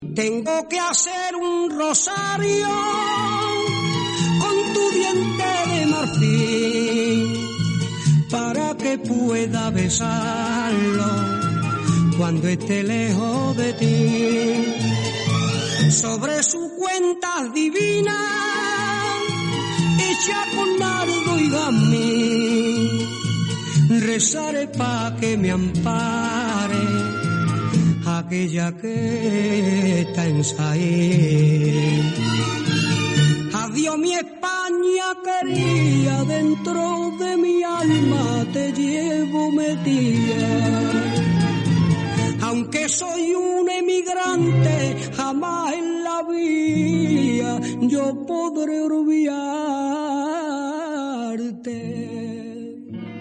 Tengo que hacer un rosario con tu diente de marfil para que pueda besarlo cuando esté lejos de ti. Sobre su cuenta divina, hecha con nardo y gamín, rezaré pa' que me ampare aquella que está en Saín. Adiós mi España quería, dentro de mi alma te llevo metida. Aunque soy un emigrante, jamás en la vida yo podré olvidarte.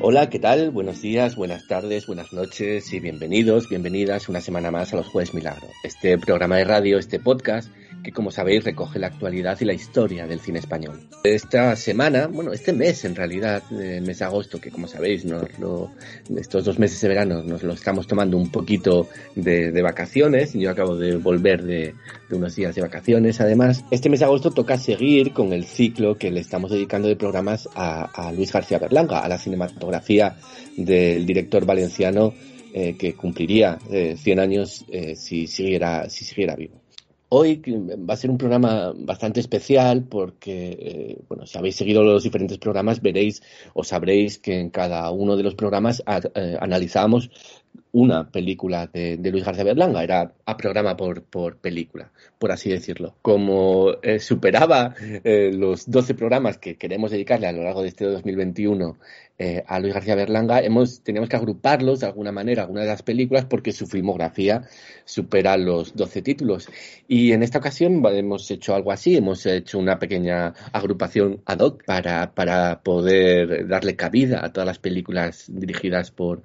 Hola, ¿qué tal? Buenos días, buenas tardes, buenas noches y bienvenidos, bienvenidas una semana más a los Jueves Milagro. Este programa de radio, este podcast que como sabéis recoge la actualidad y la historia del cine español. Esta semana, bueno, este mes en realidad, el mes de agosto, que como sabéis, nos estos dos meses de verano nos lo estamos tomando un poquito de, vacaciones. Yo acabo de volver de, unos días de vacaciones. Además, este mes de agosto toca seguir con el ciclo que le estamos dedicando de programas a, Luis García Berlanga, a la cinematografía del director valenciano eh, que cumpliría 100 eh, años eh, si, siguiera, si siguiera vivo. Hoy va a ser un programa bastante especial porque, eh, bueno, si habéis seguido los diferentes programas, veréis o sabréis que en cada uno de los programas eh, analizamos una película de, Luis García Berlanga, era a programa por, por película, por así decirlo. Como eh, superaba eh, los 12 programas que queremos dedicarle a lo largo de este 2021 eh, a Luis García Berlanga, hemos, teníamos que agruparlos de alguna manera, algunas de las películas, porque su filmografía supera los 12 títulos. Y en esta ocasión hemos hecho algo así, hemos hecho una pequeña agrupación ad hoc para, para poder darle cabida a todas las películas dirigidas por,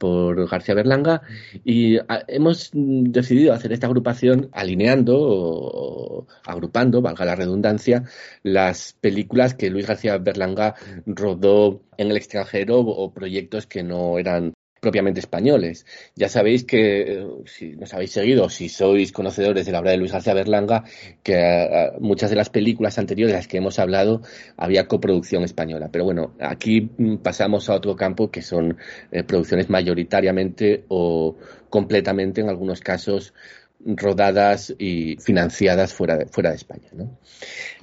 por García Berlanga y ah, hemos decidido hacer esta agrupación alineando o agrupando, valga la redundancia, las películas que Luis García Berlanga rodó en el extranjero o proyectos que no eran propiamente españoles. Ya sabéis que, si nos habéis seguido, si sois conocedores de la obra de Luis García Berlanga, que eh, muchas de las películas anteriores de las que hemos hablado había coproducción española. Pero bueno, aquí mm, pasamos a otro campo que son eh, producciones mayoritariamente o completamente, en algunos casos, rodadas y financiadas fuera de, fuera de España.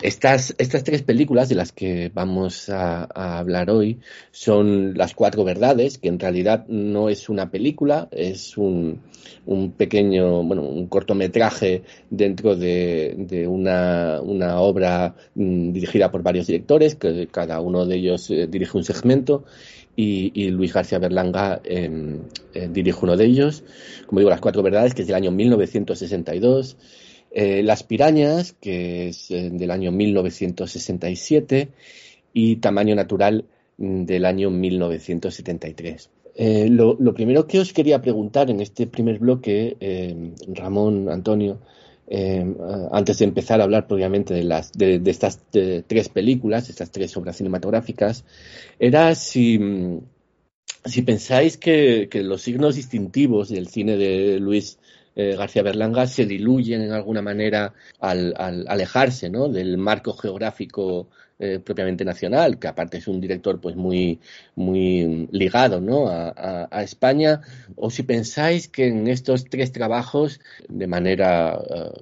Estas, estas tres películas de las que vamos a, hablar hoy son Las Cuatro Verdades, que en realidad no es una película, es un, un pequeño, bueno, un cortometraje dentro de, de una, una, obra mm, dirigida por varios directores, que cada uno de ellos eh, dirige un segmento y, Luis García Berlanga em, eh, dirige uno de ellos. Como digo, Las Cuatro Verdades, que es del año 1962. Eh, Las Pirañas, que es eh, del año 1967. Y Tamaño Natural mm, del año 1973. Lo, lo, primero que os quería preguntar en este primer bloque, em, Ramón, Antonio, eh, antes de empezar a hablar propiamente de, las, de, estas tres películas, estas tres obras cinematográficas, era si, pensáis que, los signos distintivos del cine de Luis eh, García Berlanga se diluyen en alguna manera al, alejarse ¿no? del marco geográfico eh, propiamente nacional, que aparte es un director pues muy, muy ligado ¿no? a, España, o si pensáis que en estos tres trabajos, de manera eh,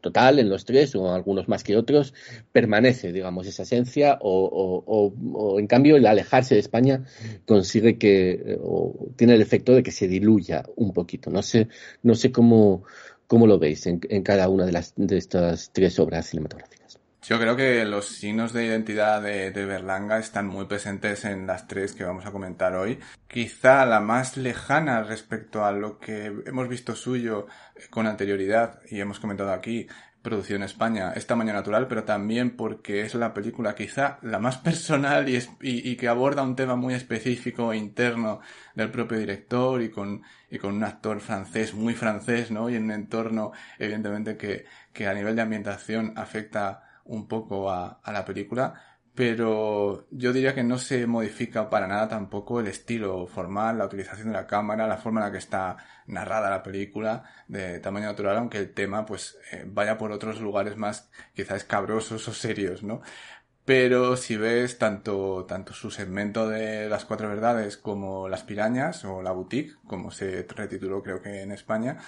total, en los tres, o algunos más que otros, permanece, digamos, esa esencia, o, o, en cambio el alejarse de España consigue que, eh, o tiene el efecto de que se diluya un poquito. No sé, no sé cómo, cómo lo veis en, en cada una de, las, de estas tres obras cinematográficas. Yo creo que los signos de identidad de, de, Berlanga están muy presentes en las tres que vamos a comentar hoy. Quizá la más lejana respecto a lo que hemos visto suyo con anterioridad y hemos comentado aquí producido en España es Tamaño Natural, pero también porque es la película quizá la más personal y, y, que aborda un tema muy específico e interno del propio director y con, y con un actor francés, muy francés, ¿no? Y en un entorno, evidentemente, que, que a nivel de ambientación afecta un poco a, la película pero yo diría que no se modifica para nada tampoco el estilo formal, la utilización de la cámara, la forma en la que está narrada la película de tamaño natural, aunque el tema pues eh, vaya por otros lugares más quizás escabrosos o serios, ¿no? Pero si ves tanto, tanto su segmento de las cuatro verdades como Las pirañas o La boutique, como se retituló creo que en España,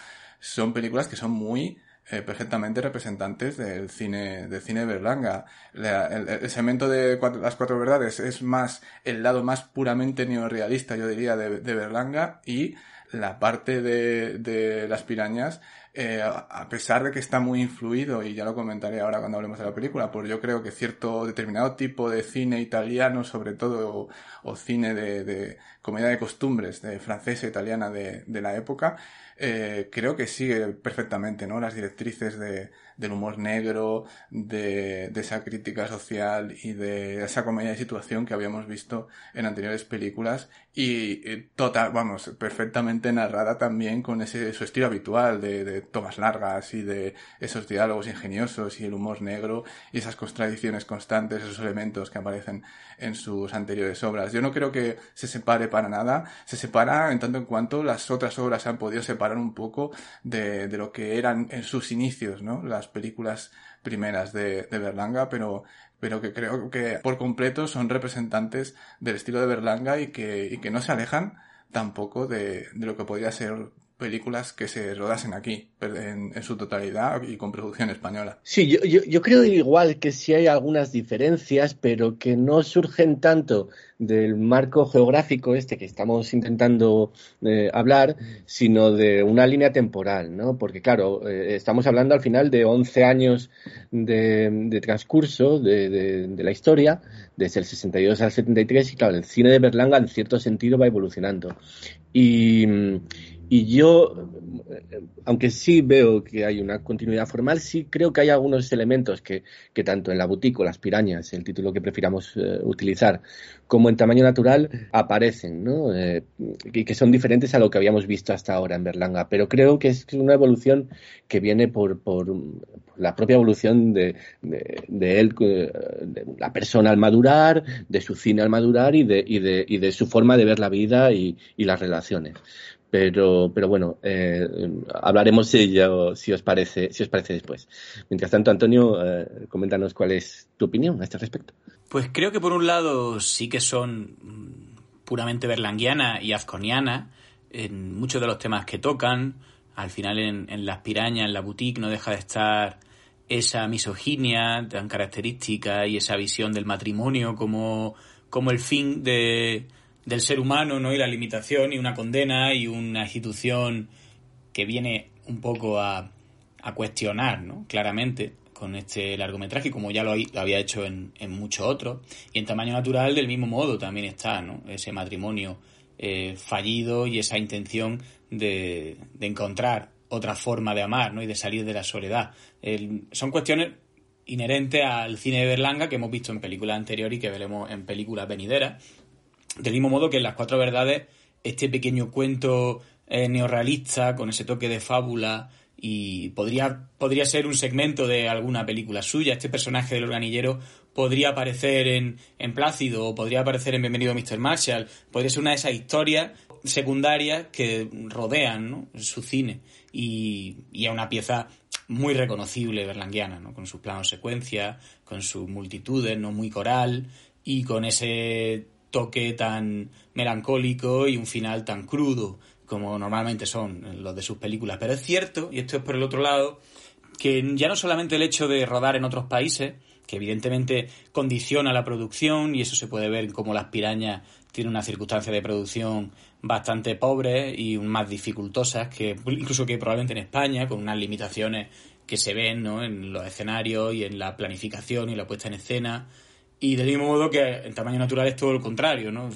son películas que son muy eh, perfectamente representantes del cine, del cine Berlanga. el, segmento de las cuatro verdades es más el lado más puramente neorrealista, yo diría, de, de Berlanga y la parte de, las pirañas, eh, a pesar de que está muy influido, y ya lo comentaré ahora cuando hablemos de la película, por yo creo que cierto determinado tipo de cine italiano, sobre todo, o, cine de, comedia de costumbres, de francesa italiana de la época, eh, creo que sigue perfectamente, ¿no? Las directrices de, del humor negro, de, esa crítica social y de esa comedia de situación que habíamos visto en anteriores películas y, total, vamos, perfectamente narrada también con ese su estilo habitual de, tomas largas y de esos diálogos ingeniosos y el humor negro y esas contradicciones constantes, esos elementos que aparecen en sus anteriores obras. Yo no creo que se separe para nada, se separa en tanto en cuanto las otras obras han podido separar un poco de, lo que eran en sus inicios, ¿no? Películas primeras de, de Berlanga, pero, pero que creo que por completo son representantes del estilo de Berlanga y que, y que no se alejan tampoco de, de lo que podría ser películas que se rodasen aquí en, en, su totalidad y con producción española. Sí, yo, yo, yo, creo igual que sí hay algunas diferencias, pero que no surgen tanto del marco geográfico este que estamos intentando eh, hablar, sino de una línea temporal, ¿no? Porque claro, eh, estamos hablando al final de 11 años de, de transcurso de, de, de, la historia, desde el 62 al 73, y claro, el cine de Berlanga en cierto sentido va evolucionando. Y, y yo, aunque sí veo que hay una continuidad formal, sí creo que hay algunos elementos que, tanto en la boutique o las pirañas, el título que prefiramos eh, utilizar, como en tamaño natural, aparecen, ¿no? Eh, y que son diferentes a lo que habíamos visto hasta ahora en Berlanga. Pero creo que es una evolución que viene por, por, la propia evolución de, de, él, eh, de la persona al madurar, de su cine al madurar y de, y de, y de su forma de ver la vida y las relaciones pero, pero bueno, eh, hablaremos si, ello, si, os parece, si os parece después. Mientras tanto, Antonio, eh, coméntanos cuál es tu opinión a este respecto. Pues creo que por un lado sí que son puramente berlanguiana y azconiana en muchos de los temas que tocan. Al final en, en Las Pirañas, en la boutique, no deja de estar esa misoginia tan característica y esa visión del matrimonio como, como el fin de, del ser humano, ¿no? Y la limitación y una condena y una institución que viene un poco a, a cuestionar, ¿no? Claramente con este largometraje, como ya lo, había hecho en, en muchos otros. Y en tamaño natural, del mismo modo, también está, ¿no? Ese matrimonio eh, fallido y esa intención de, de, encontrar otra forma de amar, ¿no? Y de salir de la soledad. Son cuestiones inherentes al cine de Berlanga que hemos visto en películas anteriores y que veremos en películas venideras del mismo modo que en Las Cuatro Verdades, este pequeño cuento eh, neorrealista con ese toque de fábula y podría, podría ser un segmento de alguna película suya. Este personaje del organillero podría aparecer en, en Plácido o podría aparecer en Bienvenido Mr. Marshall. Podría ser una de esas historias secundarias que rodean ¿no? su cine y, y a una pieza muy reconocible berlanguiana, ¿no? con sus planos secuencia, con sus multitudes, no muy coral y con ese toque tan melancólico y un final tan crudo como normalmente son los de sus películas. Pero es cierto, y esto es por el otro lado, que ya no solamente el hecho de rodar en otros países, que evidentemente condiciona la producción y eso se puede ver como las pirañas tienen una circunstancia de producción bastante pobres y más dificultosas que incluso que probablemente en España, con unas limitaciones que se ven ¿no? en los escenarios y en la planificación y la puesta en escena. Y del mismo modo que en tamaño natural es todo lo contrario, ¿no?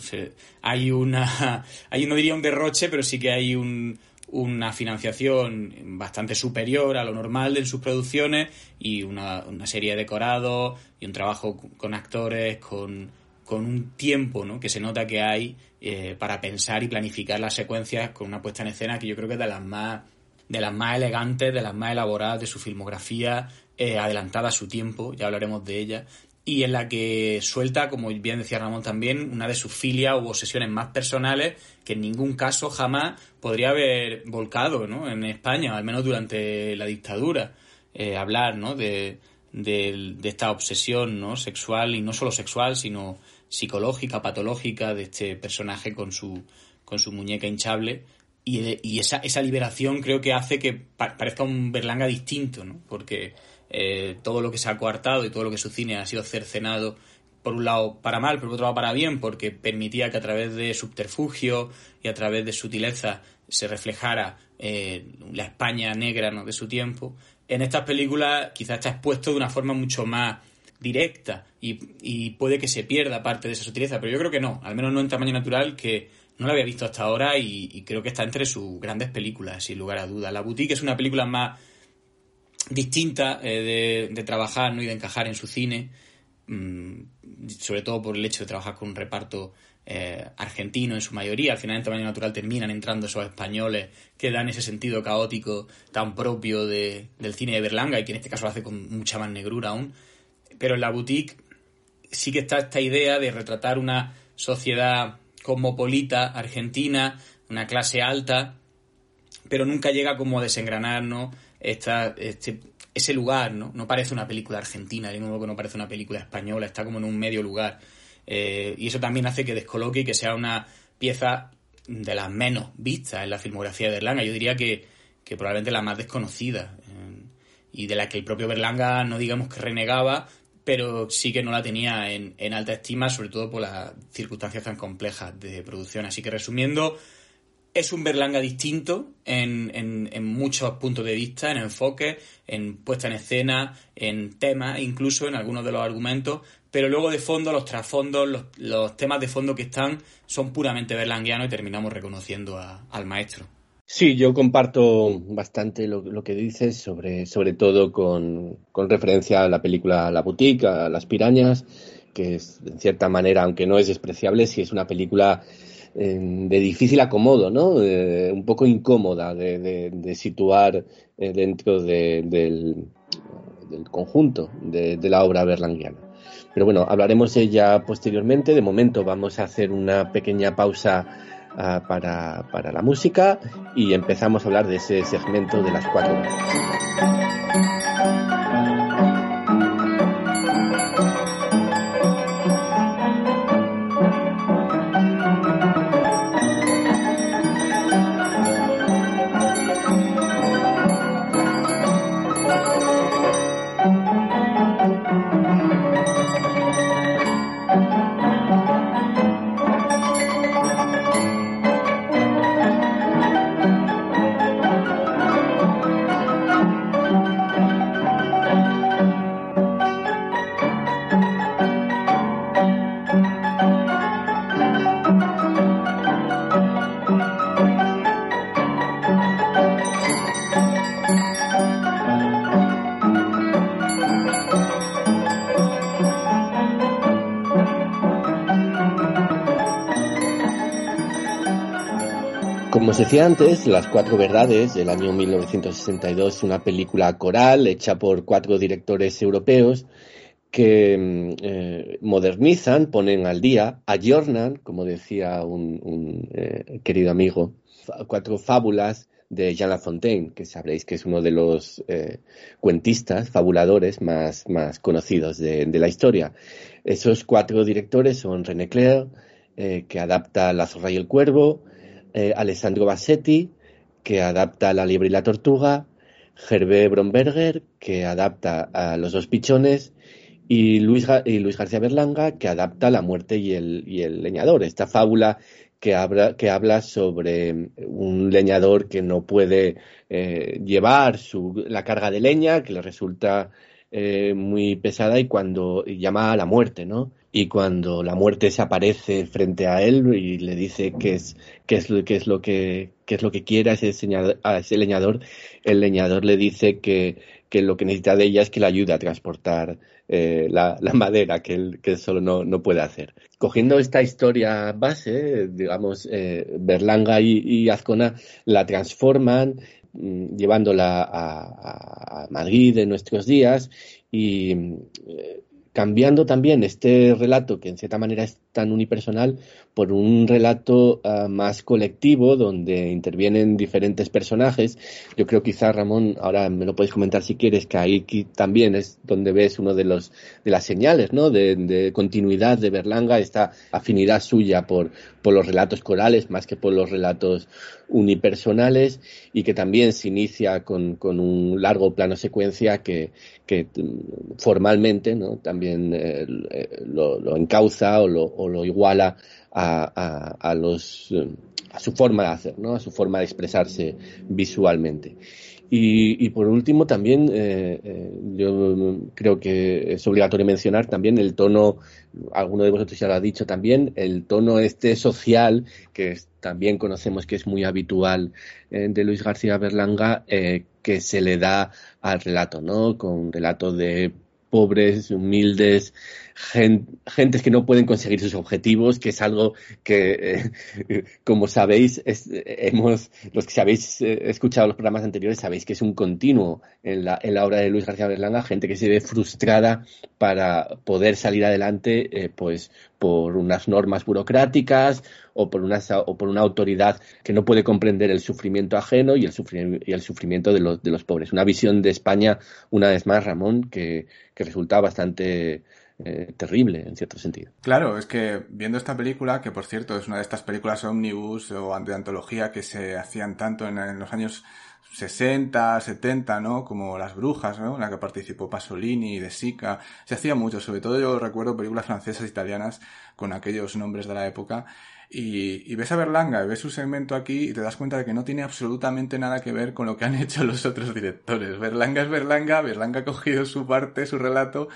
hay una, hay no diría un derroche, pero sí que hay un, una financiación bastante superior a lo normal en sus producciones y una, una serie de decorados y un trabajo con actores, con, con un tiempo ¿no? que se nota que hay eh, para pensar y planificar las secuencias con una puesta en escena que yo creo que es de las más de las más elegantes, de las más elaboradas de su filmografía, eh, adelantada a su tiempo, ya hablaremos de ella, y en la que suelta, como bien decía Ramón también, una de sus filias u obsesiones más personales que en ningún caso jamás podría haber volcado ¿no? en España, al menos durante la dictadura, eh, hablar ¿no? de, de, esta obsesión ¿no? sexual y no solo sexual, sino psicológica, patológica de este personaje con su, con su muñeca hinchable. Y, y esa, esa liberación creo que hace que parezca un Berlanga distinto, ¿no? porque eh, todo lo que se ha coartado y todo lo que su cine ha sido cercenado, por un lado para mal, pero por otro lado para bien, porque permitía que a través de subterfugio y a través de sutileza se reflejara eh, la España negra ¿no? de su tiempo. En estas películas quizás está expuesto de una forma mucho más directa y, puede que se pierda parte de esa sutileza, pero yo creo que no, al menos no en tamaño natural, que no la había visto hasta ahora y, creo que está entre sus grandes películas, sin lugar a dudas. La Boutique es una película más distinta eh, de, trabajar ¿no? y de encajar en su cine, mm, sobre todo por el hecho de trabajar con un reparto eh, argentino en su mayoría. Al final, en tamaño natural terminan entrando esos españoles que dan ese sentido caótico tan propio del cine de Berlanga y que en este caso lo hace con mucha más negrura aún. Pero en la boutique sí que está esta idea de retratar una sociedad cosmopolita argentina, una clase alta, pero nunca llega como a desengranar este, ese lugar, ¿no? No parece una película argentina, de nuevo que no parece una película española, está como en un medio lugar. Eh, y eso también hace que descoloque y que sea una pieza de las menos vistas en la filmografía de Berlanga. Yo diría que, que probablemente la más desconocida eh, y de la que el propio Berlanga no digamos que renegaba, pero sí que no la tenía en, en alta estima, sobre todo por las circunstancias tan complejas de producción. Así que resumiendo, es un Berlanga distinto en, en, muchos puntos de vista, en enfoque, en puesta en escena, en temas, incluso en algunos de los argumentos, pero luego de fondo, los trasfondos, los, temas de fondo que están son puramente berlanguianos y terminamos reconociendo al maestro. Sí, yo comparto bastante lo, que dices, sobre, sobre todo con, referencia a la película La Boutique, a Las Pirañas, que es, en cierta manera, aunque no es despreciable, sí es una película de difícil acomodo, ¿no? un poco incómoda de, situar eh, dentro del, conjunto de, la obra berlanguiana. Pero bueno, hablaremos de ella posteriormente. De momento vamos a hacer una pequeña pausa Ah, para, para, la música y empezamos a hablar de ese segmento de las cuatro decía antes, Las Cuatro Verdades del año 1962 es una película coral hecha por cuatro directores europeos que mm, eh, modernizan, ponen al día, ayornan, como decía un, eh, querido amigo, cuatro fábulas de Jean Lafontaine, que sabréis que es uno de los eh, cuentistas, fabuladores más, más conocidos de, de, la historia. Esos cuatro directores son René Clair, que adapta La zorra y el cuervo, eh, Alessandro Bassetti, que adapta La liebre y la tortuga, Gervé Bromberger, que adapta a Los dos pichones, y Luis, Luis García Berlanga, que adapta La muerte y el, y leñador, esta fábula que habla, sobre un leñador que no puede eh, llevar la carga de leña, que le resulta eh, muy pesada y cuando llama a la muerte, ¿no? Y cuando la muerte se aparece frente a él y le dice que es, qué es, qué es lo que, qué es lo que quiere a ese, leñador, el leñador le dice que, que lo que necesita de ella es que le ayude a transportar eh, la, madera que él, que solo no, no, puede hacer. Cogiendo esta historia base, digamos, eh, Berlanga y, Azcona la transforman mm, llevándola a, a, Madrid en nuestros días y eh, cambiando también este relato, que en cierta manera es tan unipersonal, por un relato ah, más colectivo, donde intervienen diferentes personajes. Yo creo quizá, Ramón, ahora me lo puedes comentar si quieres, que ahí también es donde ves uno de los de las señales, ¿no? De, continuidad de Berlanga, esta afinidad suya por, por los relatos corales más que por los relatos unipersonales y que también se inicia con, con un largo plano secuencia que, que mm, formalmente ¿no? también eh, eh, lo, lo, encauza o lo, iguala a, a, a, los, eh, a su forma de hacer, ¿no? a su forma de expresarse visualmente. Y, y, por último, también eh, eh, yo creo que es obligatorio mencionar también el tono, alguno de vosotros ya lo ha dicho también, el tono este social que también conocemos que es muy habitual eh, de Luis García Berlanga, eh, que se le da al relato, ¿no? Con relato de pobres, humildes, gentes que no pueden conseguir sus objetivos, que es algo que, eh, como sabéis, hemos, los que habéis eh, escuchado los programas anteriores, sabéis que es un continuo en la, en la obra de Luis García Berlanga, gente que se ve frustrada para poder salir adelante, eh, pues, por unas normas burocráticas o por una, o por una autoridad que no puede comprender el sufrimiento ajeno y el, sufrimiento, y el sufrimiento de los, de los pobres. Una visión de España, una vez más, Ramón, que, que resulta bastante eh, terrible en cierto sentido. Claro, es que viendo esta película, que por cierto es una de estas películas omnibus o de antología que se hacían tanto en, los años 60, 70, ¿no? Como Las Brujas, ¿no? En la que participó Pasolini, De Sica. Se hacía mucho, sobre todo yo recuerdo películas francesas, italianas, con aquellos nombres de la época. Y, ves a Berlanga ves su segmento aquí y te das cuenta de que no tiene absolutamente nada que ver con lo que han hecho los otros directores. Berlanga es Berlanga, Berlanga ha cogido su parte, su relato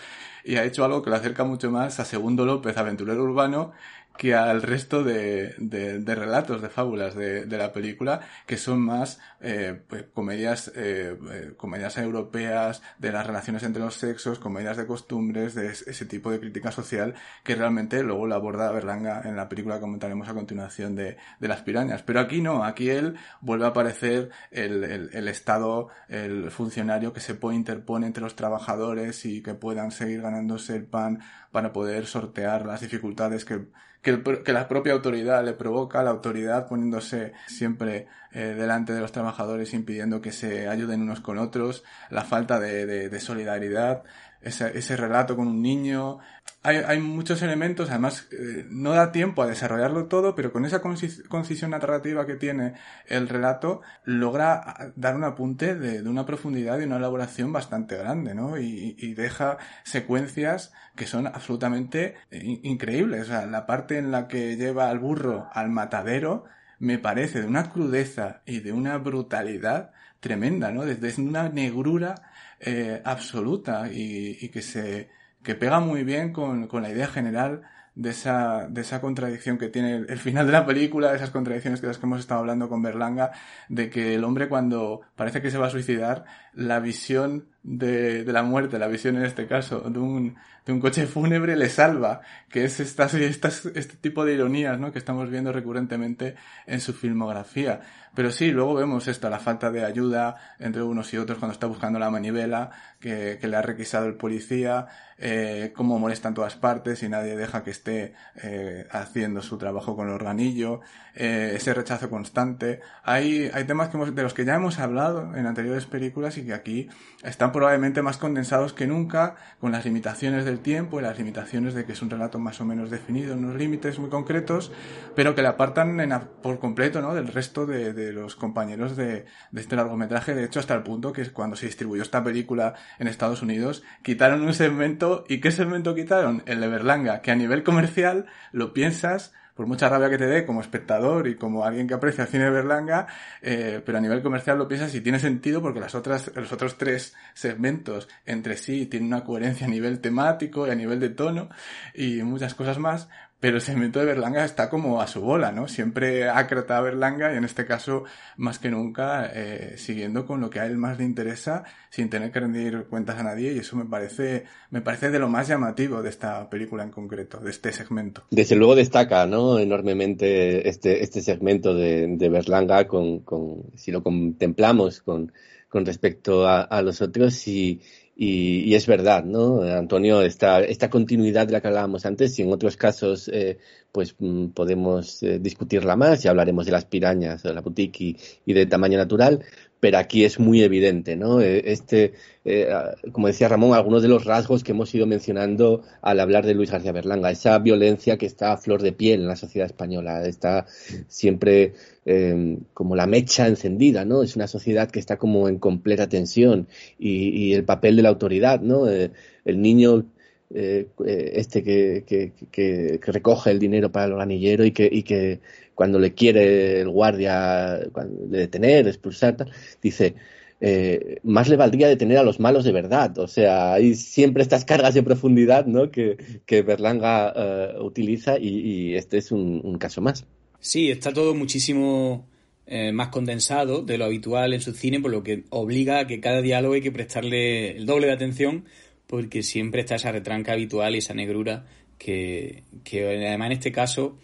y ha hecho algo que lo acerca mucho más a Segundo López, aventurero urbano, que al resto de, de, relatos, de fábulas de, de, la película, que son más eh, pues, comedias, eh, eh, comedias europeas, de las relaciones entre los sexos, comedias de costumbres, de ese tipo de crítica social, que realmente luego lo aborda Berlanga en la película que comentaremos a continuación de, de las pirañas. Pero aquí no, aquí él vuelve a aparecer el, el, el Estado, el funcionario que se puede interpone entre los trabajadores y que puedan seguir ganándose el pan para poder sortear las dificultades que que, que, la propia autoridad le provoca, la autoridad poniéndose siempre eh, delante de los trabajadores, impidiendo que se ayuden unos con otros, la falta de, de, de solidaridad, ese, ese, relato con un niño. Hay, hay muchos elementos, además eh, no da tiempo a desarrollarlo todo, pero con esa concisión narrativa que tiene el relato, logra dar un apunte de, de una profundidad y una elaboración bastante grande, ¿no? Y, y deja secuencias que son absolutamente eh, increíbles. O sea, la parte en la que lleva al burro al matadero me parece de una crudeza y de una brutalidad tremenda, ¿no? Desde una negrura eh, absoluta y, que se que pega muy bien con, con la idea general de esa, de esa contradicción que tiene el final de la película, de esas contradicciones de las que hemos estado hablando con Berlanga, de que el hombre cuando parece que se va a suicidar, la visión de, la muerte, la visión en este caso, de un, de un coche fúnebre le salva, que es estas, estas, este tipo de ironías, ¿no? que estamos viendo recurrentemente en su filmografía. Pero sí, luego vemos esto, la falta de ayuda entre unos y otros cuando está buscando la manivela que, que le ha requisado el policía, eh, cómo molesta en todas partes y nadie deja que esté eh, haciendo su trabajo con el organillo, eh, ese rechazo constante. Hay, hay temas que hemos, de los que ya hemos hablado en anteriores películas y que aquí están probablemente más condensados que nunca, con las limitaciones del tiempo y las limitaciones de que es un relato más o menos definido, unos límites muy concretos, pero que le apartan por completo ¿no? del resto de, de los compañeros de, de, este largometraje. De hecho, hasta el punto que cuando se distribuyó esta película en Estados Unidos, quitaron un segmento. ¿Y qué segmento quitaron? El de Berlanga, que a nivel comercial lo piensas por mucha rabia que te dé como espectador y como alguien que aprecia el cine de Berlanga, eh, pero a nivel comercial lo piensas y tiene sentido porque las otras, los otros tres segmentos entre sí tienen una coherencia a nivel temático y a nivel de tono y muchas cosas más, pero el segmento de Berlanga está como a su bola, ¿no? Siempre acrata a Berlanga y en este caso, más que nunca, eh, siguiendo con lo que a él más le interesa, sin tener que rendir cuentas a nadie, y eso me parece, me parece de lo más llamativo de esta película en concreto, de este segmento. Desde luego destaca, ¿no? Enormemente este, este segmento de, de Berlanga con, con, si lo contemplamos con, con respecto a, a los otros y, y, es verdad, ¿no? Antonio, esta, esta continuidad de la que hablábamos antes, y en otros casos, eh, pues mm, podemos eh, discutirla más, y hablaremos de las pirañas, de la boutique y, de tamaño natural, pero aquí es muy evidente, ¿no? Eh, este, eh, como decía Ramón, algunos de los rasgos que hemos ido mencionando al hablar de Luis García Berlanga, esa violencia que está a flor de piel en la sociedad española, está siempre eh, como la mecha encendida, ¿no? Es una sociedad que está como en completa tensión y, el papel de la autoridad, ¿no? el niño este que, que, que, recoge el dinero para el organillero y que, y que cuando le quiere el guardia detener, expulsar, dice, eh, más le valdría detener a los malos de verdad. O sea, hay siempre estas cargas de profundidad ¿no? que, Berlanga eh, utiliza y, este es un, caso más. Sí, está todo muchísimo eh, más condensado de lo habitual en su cine, por lo que obliga a que cada diálogo hay que prestarle el doble de atención porque siempre está esa retranca habitual y esa negrura que, que además en este caso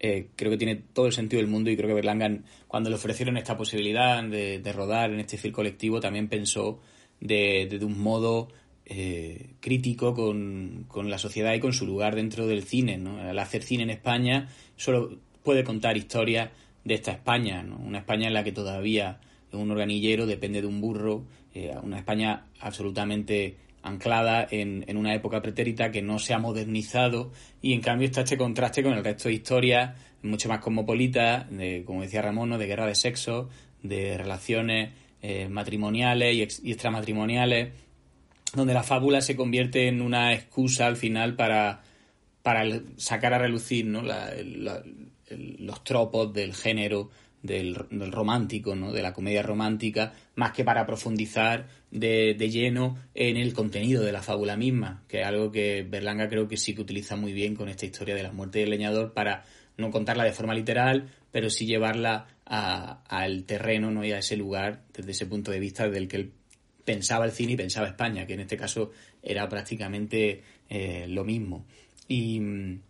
eh, creo que tiene todo el sentido del mundo y creo que Berlangan, cuando le ofrecieron esta posibilidad de, rodar en este film colectivo, también pensó de, un modo eh, crítico con, la sociedad y con su lugar dentro del cine. ¿no? Al hacer cine en España, solo puede contar historias de esta España, ¿no? una España en la que todavía un organillero depende de un burro, eh, una España absolutamente anclada en, en, una época pretérita que no se ha modernizado y en cambio está este contraste con el resto de historias mucho más cosmopolitas, como decía Ramón, de guerra de sexo, de relaciones eh, matrimoniales y, extramatrimoniales, donde la fábula se convierte en una excusa al final para, para sacar a relucir ¿no? los tropos del género del, romántico, ¿no? de la comedia romántica, más que para profundizar de, lleno en el contenido de la fábula misma, que es algo que Berlanga creo que sí que utiliza muy bien con esta historia de la muerte del leñador para no contarla de forma literal, pero sí llevarla al terreno ¿no? y a ese lugar desde ese punto de vista del que él pensaba el cine y pensaba España, que en este caso era prácticamente eh, lo mismo. Y en,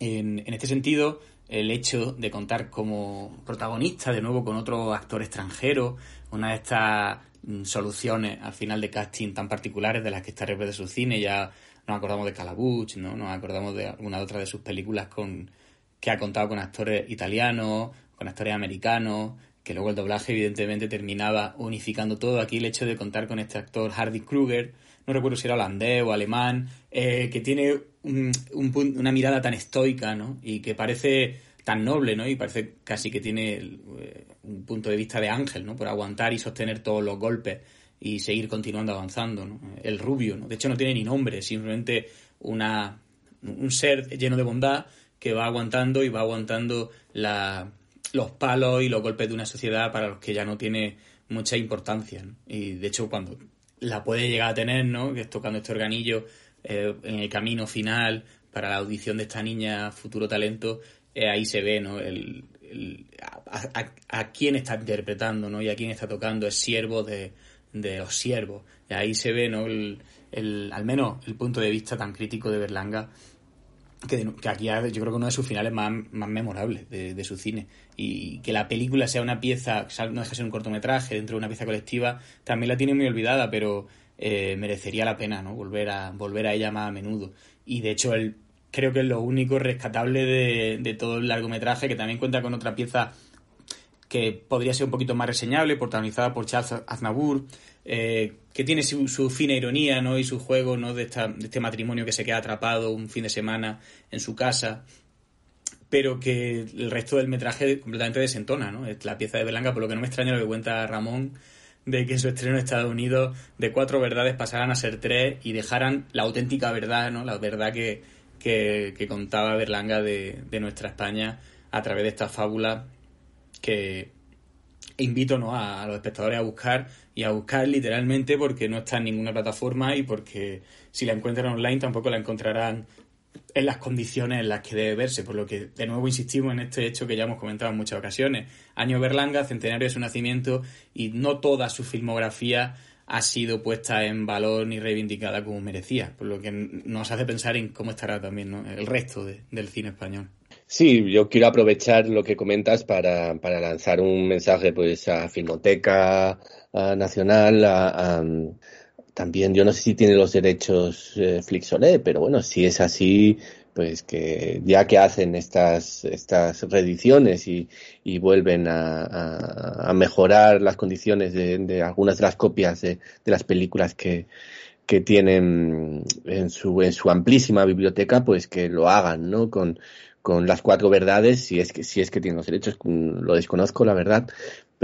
en este sentido, el hecho de contar como protagonista de nuevo con otro actor extranjero, una de estas soluciones al final de casting tan particulares de las que está de su cine, ya nos acordamos de Calabuch, ¿no? Nos acordamos de alguna otra de sus películas con que ha contado con actores italianos, con actores americanos, que luego el doblaje evidentemente terminaba unificando todo. Aquí el hecho de contar con este actor Hardy Kruger, no recuerdo si era holandés o alemán, eh, que tiene un, una mirada tan estoica, ¿no? Y que parece tan noble, ¿no? Y parece casi que tiene eh, un punto de vista de ángel, ¿no? Por aguantar y sostener todos los golpes y seguir continuando avanzando. El rubio, ¿no? De hecho no tiene ni nombre, simplemente una, un ser lleno de bondad que va aguantando y va aguantando la, los palos y los golpes de una sociedad para los que ya no tiene mucha importancia. ¿no? Y de hecho cuando la puede llegar a tener, ¿no? Que es tocando este organillo eh, en el camino final para la audición de esta niña, futuro talento, eh, ahí se ve, ¿no? El, a, quién está interpretando, ¿no? Y a quién está tocando, es siervo de, de los siervos. Y ahí se ve, ¿no? El, el, al menos el punto de vista tan crítico de Berlanga, que, que aquí yo creo que uno de sus finales más, más memorables de, de, su cine. Y que la película sea una pieza, no deja de ser un cortometraje dentro de una pieza colectiva, también la tiene muy olvidada, pero eh, merecería la pena, ¿no? Volver a, volver a ella más a menudo. Y de hecho, el, creo que es lo único rescatable de, de todo el largometraje, que también cuenta con otra pieza que podría ser un poquito más reseñable, protagonizada por Charles Aznavour, eh, que tiene su, su, fina ironía ¿no? y su juego ¿no? de, esta, de este matrimonio que se queda atrapado un fin de semana en su casa, pero que el resto del metraje completamente desentona. ¿no? Es la pieza de Belanga, por lo que no me extraña lo que cuenta Ramón, de que su estreno en Estados Unidos de cuatro verdades pasaran a ser tres y dejaran la auténtica verdad, ¿no? La verdad que, que, contaba Berlanga de, nuestra España a través de esta fábula que invito ¿no? a, los espectadores a buscar y a buscar literalmente porque no está en ninguna plataforma y porque si la encuentran online tampoco la encontrarán en las condiciones en las que debe verse, por lo que de nuevo insistimos en este hecho que ya hemos comentado en muchas ocasiones. Año Berlanga, centenario de su nacimiento y no toda su filmografía ha sido puesta en valor ni reivindicada como merecía, por lo que nos hace pensar en cómo estará también el resto del cine español. Sí, yo quiero aprovechar lo que comentas para, para lanzar un mensaje pues a Filmoteca Nacional, a, también yo no sé si tiene los derechos eh, Flixolé, pero bueno, si es así, pues que ya que hacen estas, estas reediciones y, y vuelven a, a, mejorar las condiciones de, de, algunas de las copias de, de las películas que, que tienen en su, en su amplísima biblioteca, pues que lo hagan, ¿no? Con, con las cuatro verdades, si es que, si es que tienen los derechos, lo desconozco, la verdad,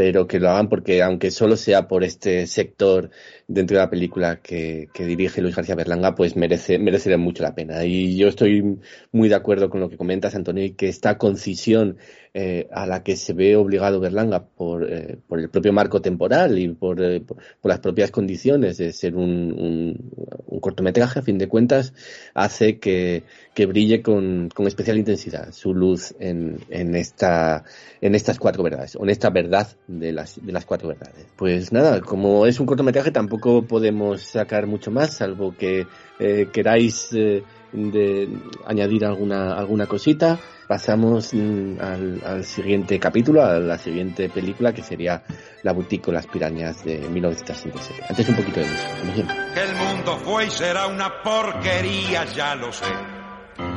pero que lo hagan porque aunque solo sea por este sector dentro de la película que, dirige Luis García Berlanga, pues merece mucho la pena. Y yo estoy muy de acuerdo con lo que comentas, Antonio, y que esta concisión eh, a la que se ve obligado Berlanga por, eh, por el propio marco temporal y por, eh, por, las propias condiciones de ser un, un, un, cortometraje, a fin de cuentas, hace que, que brille con, con especial intensidad su luz en, en, esta, en estas cuatro verdades, o en esta verdad de las, de las cuatro verdades. Pues nada, como es un cortometraje, tampoco podemos sacar mucho más, salvo que eh, queráis eh, de añadir alguna, alguna cosita. Pasamos mm, al, al, siguiente capítulo, a la siguiente película, que sería La Boutique o las pirañas de 1967. Antes un poquito de música, Que el mundo fue y será una porquería, ya lo sé.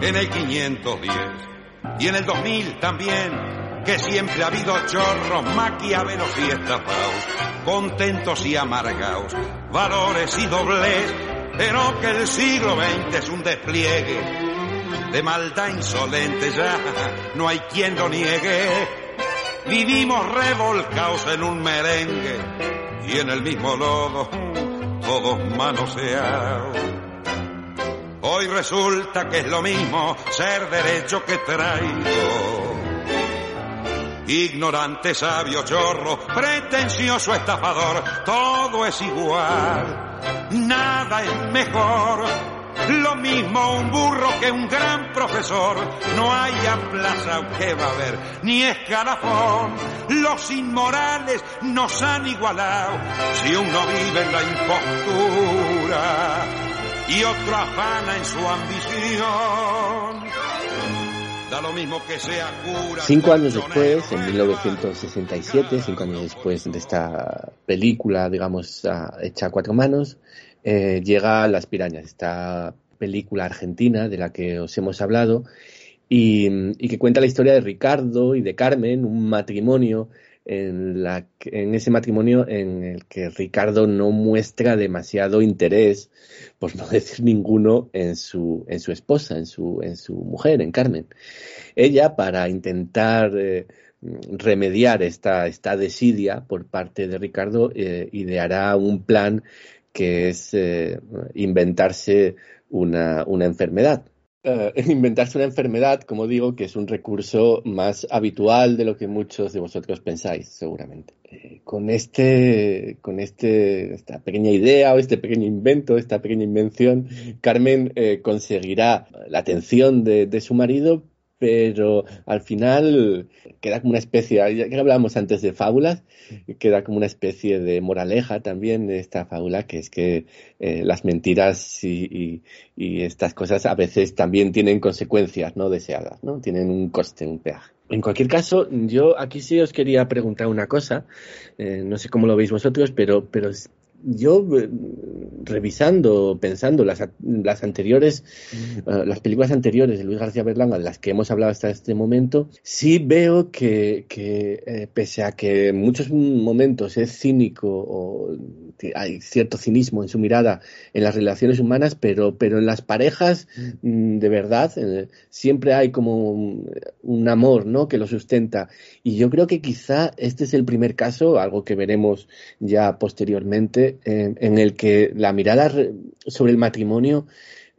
En el 510 y en el 2000 también que siempre ha habido chorros, maquiavelos y estafados, contentos y amargados, valores y doblez, pero que el siglo XX es un despliegue de maldad insolente, ya no hay quien lo niegue. Vivimos revolcados en un merengue y en el mismo lodo, todos manoseados. Hoy resulta que es lo mismo ser derecho que traigo Ignorante, sabio, chorro, pretencioso, estafador, todo es igual, nada es mejor. Lo mismo un burro que un gran profesor, no hay plaza que va a haber, ni escalafón. Los inmorales nos han igualado, si uno vive en la impostura y otro afana en su ambición. Cinco años después, en 1967, cinco años después de esta película, digamos, hecha a cuatro manos, eh, llega Las Pirañas, esta película argentina de la que os hemos hablado y, y que cuenta la historia de Ricardo y de Carmen, un matrimonio en, la, en ese matrimonio en el que Ricardo no muestra demasiado interés, por no decir ninguno, en su, en su esposa, en su, en su mujer, en Carmen. Ella, para intentar eh, remediar esta, esta desidia por parte de Ricardo, eh, ideará un plan que es eh, inventarse una, una enfermedad uh, inventarse una enfermedad, como digo, que es un recurso más habitual de lo que muchos de vosotros pensáis, seguramente. Eh, con este, con este, esta pequeña idea o este pequeño invento, esta pequeña invención, Carmen eh, conseguirá la atención de su marido, pero al final queda como una especie, ya que hablábamos antes de fábulas, queda como una especie de moraleja también de esta fábula, que es que eh, las mentiras y, y, y, estas cosas a veces también tienen consecuencias no deseadas, ¿no? Tienen un coste, un peaje. En cualquier caso, yo aquí sí os quería preguntar una cosa, eh, no sé cómo lo veis vosotros, pero, pero yo eh, revisando, pensando las, las anteriores, uh, las películas anteriores de Luis García Berlanga, de las que hemos hablado hasta este momento, sí veo que, que eh, pese a que en muchos momentos es cínico o hay cierto cinismo en su mirada en las relaciones humanas, pero, pero en las parejas, mm, de verdad, eh, siempre hay como un, un amor, ¿no? Que lo sustenta. Y yo creo que quizá este es el primer caso, algo que veremos ya posteriormente, en, en el que la mirada sobre el matrimonio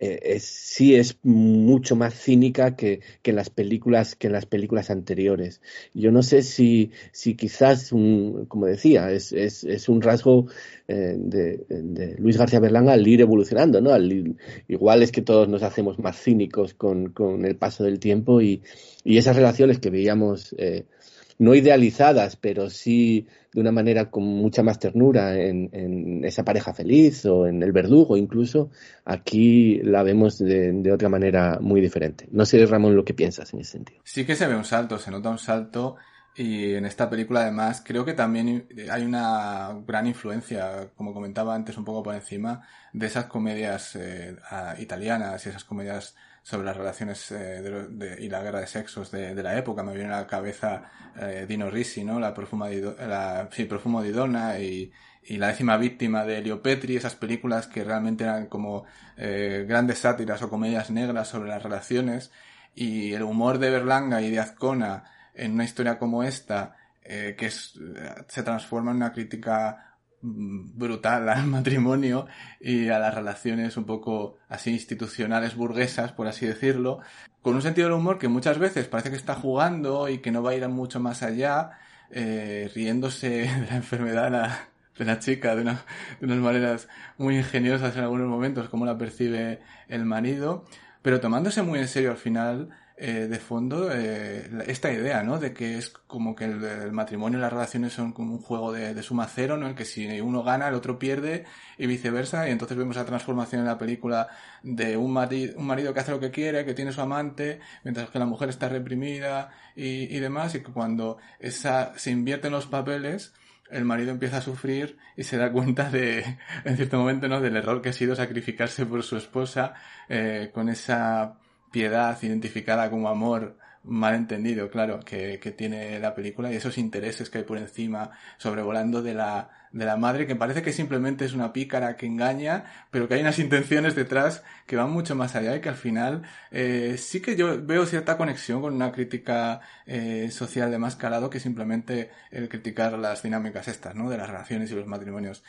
eh, sí es mucho más cínica que, que, en las películas que en las películas anteriores. Yo no sé si, si quizás, un, como decía, es, es, es un rasgo eh, de, Luis García Berlanga al ir evolucionando, ¿no? Al, igual es que todos nos hacemos más cínicos con, con el paso del tiempo y, y esas relaciones que veíamos eh, no idealizadas, pero sí de una manera con mucha más ternura en, esa pareja feliz o en el verdugo incluso, aquí la vemos de, otra manera muy diferente. No sé, Ramón, lo que piensas en ese sentido. Sí que se ve un salto, se nota un salto y en esta película además creo que también hay una gran influencia, como comentaba antes un poco por encima, de esas comedias eh, italianas y esas comedias sobre las relaciones eh, y la guerra de sexos de, la época. Me viene a la cabeza eh, Dino Risi, ¿no? La Profuma la, sí, Profumo di Donna y, y la décima víctima de Elio Petri, esas películas que realmente eran como eh, grandes sátiras o comedias negras sobre las relaciones y el humor de Berlanga y de Azcona en una historia como esta que es, se transforma en una crítica brutal al matrimonio y a las relaciones un poco así institucionales burguesas, por así decirlo, con un sentido del humor que muchas veces parece que está jugando y que no va a ir mucho más allá, eh, riéndose de la enfermedad de la, chica de, de unas maneras muy ingeniosas en algunos momentos, como la percibe el marido, pero tomándose muy en serio al final eh, de fondo eh, esta idea, ¿no? De que es como que el, matrimonio y las relaciones son como un juego de, suma cero, ¿no? En que si uno gana, el otro pierde y viceversa. Y entonces vemos la transformación en la película de un, marido, un marido que hace lo que quiere, que tiene su amante, mientras que la mujer está reprimida y, y demás. Y que cuando esa, se invierten los papeles, el marido empieza a sufrir y se da cuenta de, en cierto momento, ¿no? Del error que ha sido sacrificarse por su esposa, eh, con esa piedad identificada como amor malentendido, claro, que, que, tiene la película y esos intereses que hay por encima sobrevolando de la, de la madre, que parece que simplemente es una pícara que engaña, pero que hay unas intenciones detrás que van mucho más allá y que al final eh, sí que yo veo cierta conexión con una crítica eh, social de más calado que simplemente el criticar las dinámicas estas, ¿no? De las relaciones y los matrimonios.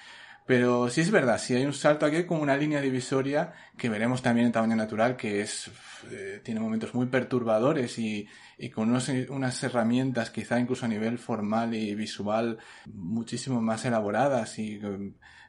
Pero sí es verdad, sí hay un salto aquí como una línea divisoria que veremos también en tamaño natural, que es eh, tiene momentos muy perturbadores y, y con unos, unas herramientas quizá incluso a nivel formal y visual muchísimo más elaboradas y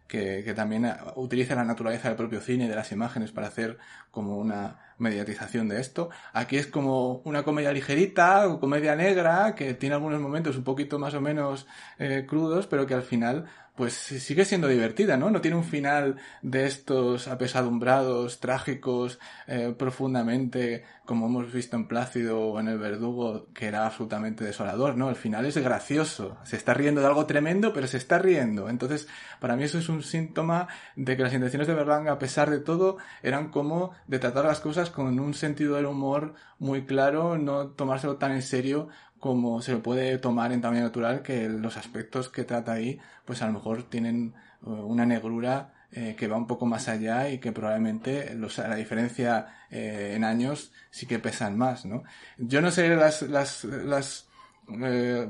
que, que también utiliza la naturaleza del propio cine y de las imágenes para hacer como una mediatización de esto. Aquí es como una comedia ligerita o comedia negra que tiene algunos momentos un poquito más o menos eh, crudos, pero que al final pues sigue siendo divertida, ¿no? No tiene un final de estos apesadumbrados, trágicos, eh, profundamente, como hemos visto en Plácido o en El Verdugo, que era absolutamente desolador, ¿no? El final es gracioso. Se está riendo de algo tremendo, pero se está riendo. Entonces, para mí eso es un síntoma de que las intenciones de Berlanga, a pesar de todo, eran como de tratar las cosas con un sentido del humor muy claro, no tomárselo tan en serio como se lo puede tomar en tamaño natural, que los aspectos que trata ahí, pues a lo mejor tienen eh, una negrura eh, que va un poco más allá y que probablemente los, la diferencia eh, en años sí que pesan más, ¿no? Yo no sé las, las, las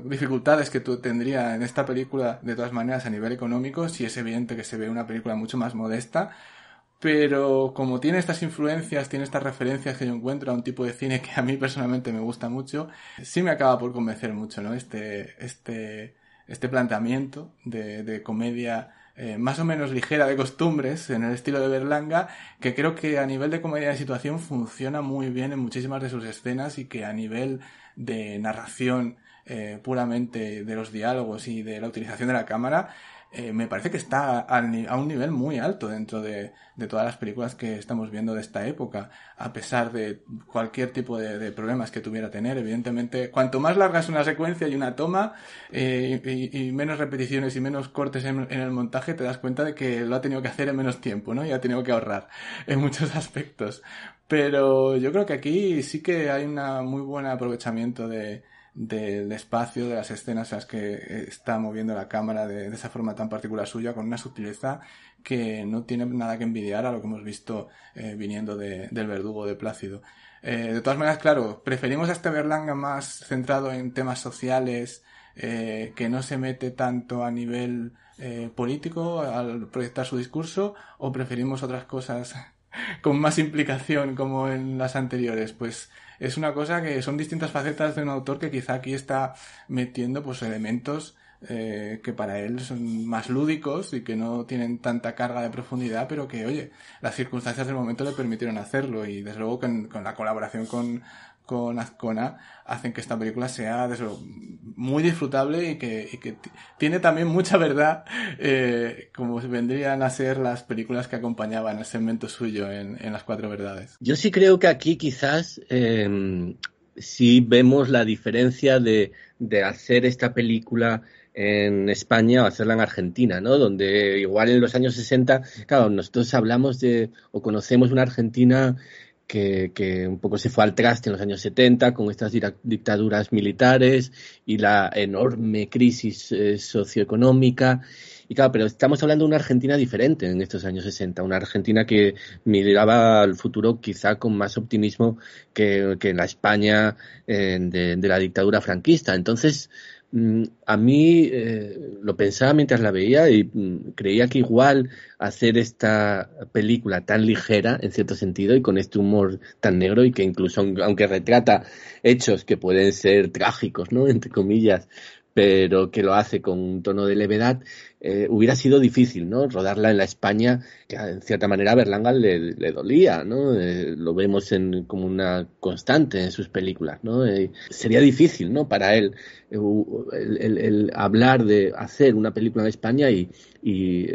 dificultades que tú tendría en esta película de todas maneras a nivel económico, si es evidente que se ve una película mucho más modesta, pero como tiene estas influencias, tiene estas referencias que yo encuentro a un tipo de cine que a mí personalmente me gusta mucho, sí me acaba por convencer mucho, ¿no? Este, este, este planteamiento de, de comedia eh, más o menos ligera de costumbres en el estilo de Berlanga, que creo que a nivel de comedia de situación funciona muy bien en muchísimas de sus escenas y que a nivel de narración eh, puramente de los diálogos y de la utilización de la cámara eh, me parece que está a, un nivel muy alto dentro de, todas las películas que estamos viendo de esta época, a pesar de cualquier tipo de, problemas que tuviera tener. Evidentemente, cuanto más larga es una secuencia y una toma, eh, y, menos repeticiones y menos cortes en, el montaje, te das cuenta de que lo ha tenido que hacer en menos tiempo, ¿no? Y ha tenido que ahorrar en muchos aspectos. Pero yo creo que aquí sí que hay un muy buen aprovechamiento de, del espacio, de las escenas en las que eh, está moviendo la cámara de, esa forma tan particular suya, con una sutileza que no tiene nada que envidiar a lo que hemos visto eh, viniendo de, del verdugo de Plácido. Eh, de todas maneras, claro, preferimos a este Berlanga más centrado en temas sociales, que no se mete tanto a nivel político al proyectar su discurso, o preferimos otras cosas con más implicación como en las anteriores. Pues es una cosa que son distintas facetas de un autor que quizá aquí está metiendo pues elementos eh, que para él son más lúdicos y que no tienen tanta carga de profundidad, pero que, oye, las circunstancias del momento le permitieron hacerlo y desde luego con, con la colaboración con, con Azcona hacen que esta película sea muy disfrutable y que, que tiene también mucha verdad, eh, como vendrían a ser las películas que acompañaban el segmento suyo en, en Las Cuatro Verdades. Yo sí creo que aquí quizás eh, sí vemos la diferencia de, de hacer esta película en España o hacerla en Argentina, ¿no? Donde igual en los años 60, claro, nosotros hablamos de o conocemos una Argentina que, que, un poco se fue al traste en los años 70 con estas dictaduras militares y la enorme crisis eh, socioeconómica. Y claro, pero estamos hablando de una Argentina diferente en estos años 60, una Argentina que miraba al futuro quizá con más optimismo que, que la España eh, de, la dictadura franquista. Entonces, a mí eh, lo pensaba mientras la veía y mm, creía que igual hacer esta película tan ligera en cierto sentido y con este humor tan negro y que incluso aunque retrata hechos que pueden ser trágicos, ¿no? entre comillas, pero que lo hace con un tono de levedad, eh, hubiera sido difícil, ¿no? Rodarla en la España, que en cierta manera a Berlanga le, dolía, ¿no? Eh, lo vemos en, como una constante en sus películas, ¿no? Eh, sería difícil, ¿no? Para él eh, el, el, el, hablar de hacer una película en España y, y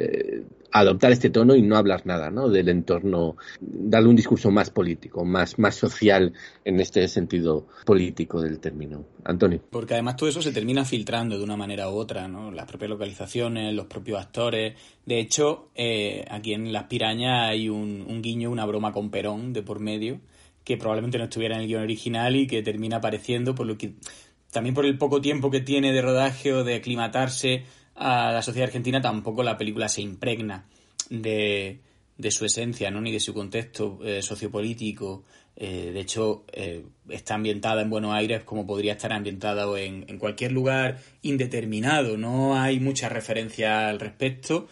adoptar este tono y no hablar nada ¿no? del entorno, darle un discurso más político, más, más social en este sentido político del término. Antonio. Porque además todo eso se termina filtrando de una manera u otra, ¿no? las propias localizaciones, los propios actores. De hecho, eh, aquí en Las Pirañas hay un, un guiño, una broma con Perón de por medio, que probablemente no estuviera en el guion original y que termina apareciendo, por lo que también por el poco tiempo que tiene de rodaje o de aclimatarse a la sociedad argentina, tampoco la película se impregna de, de su esencia, ¿no? ni de su contexto eh, sociopolítico. Eh, de hecho, eh, está ambientada en Buenos Aires como podría estar ambientada en, en cualquier lugar indeterminado. No hay mucha referencia al respecto,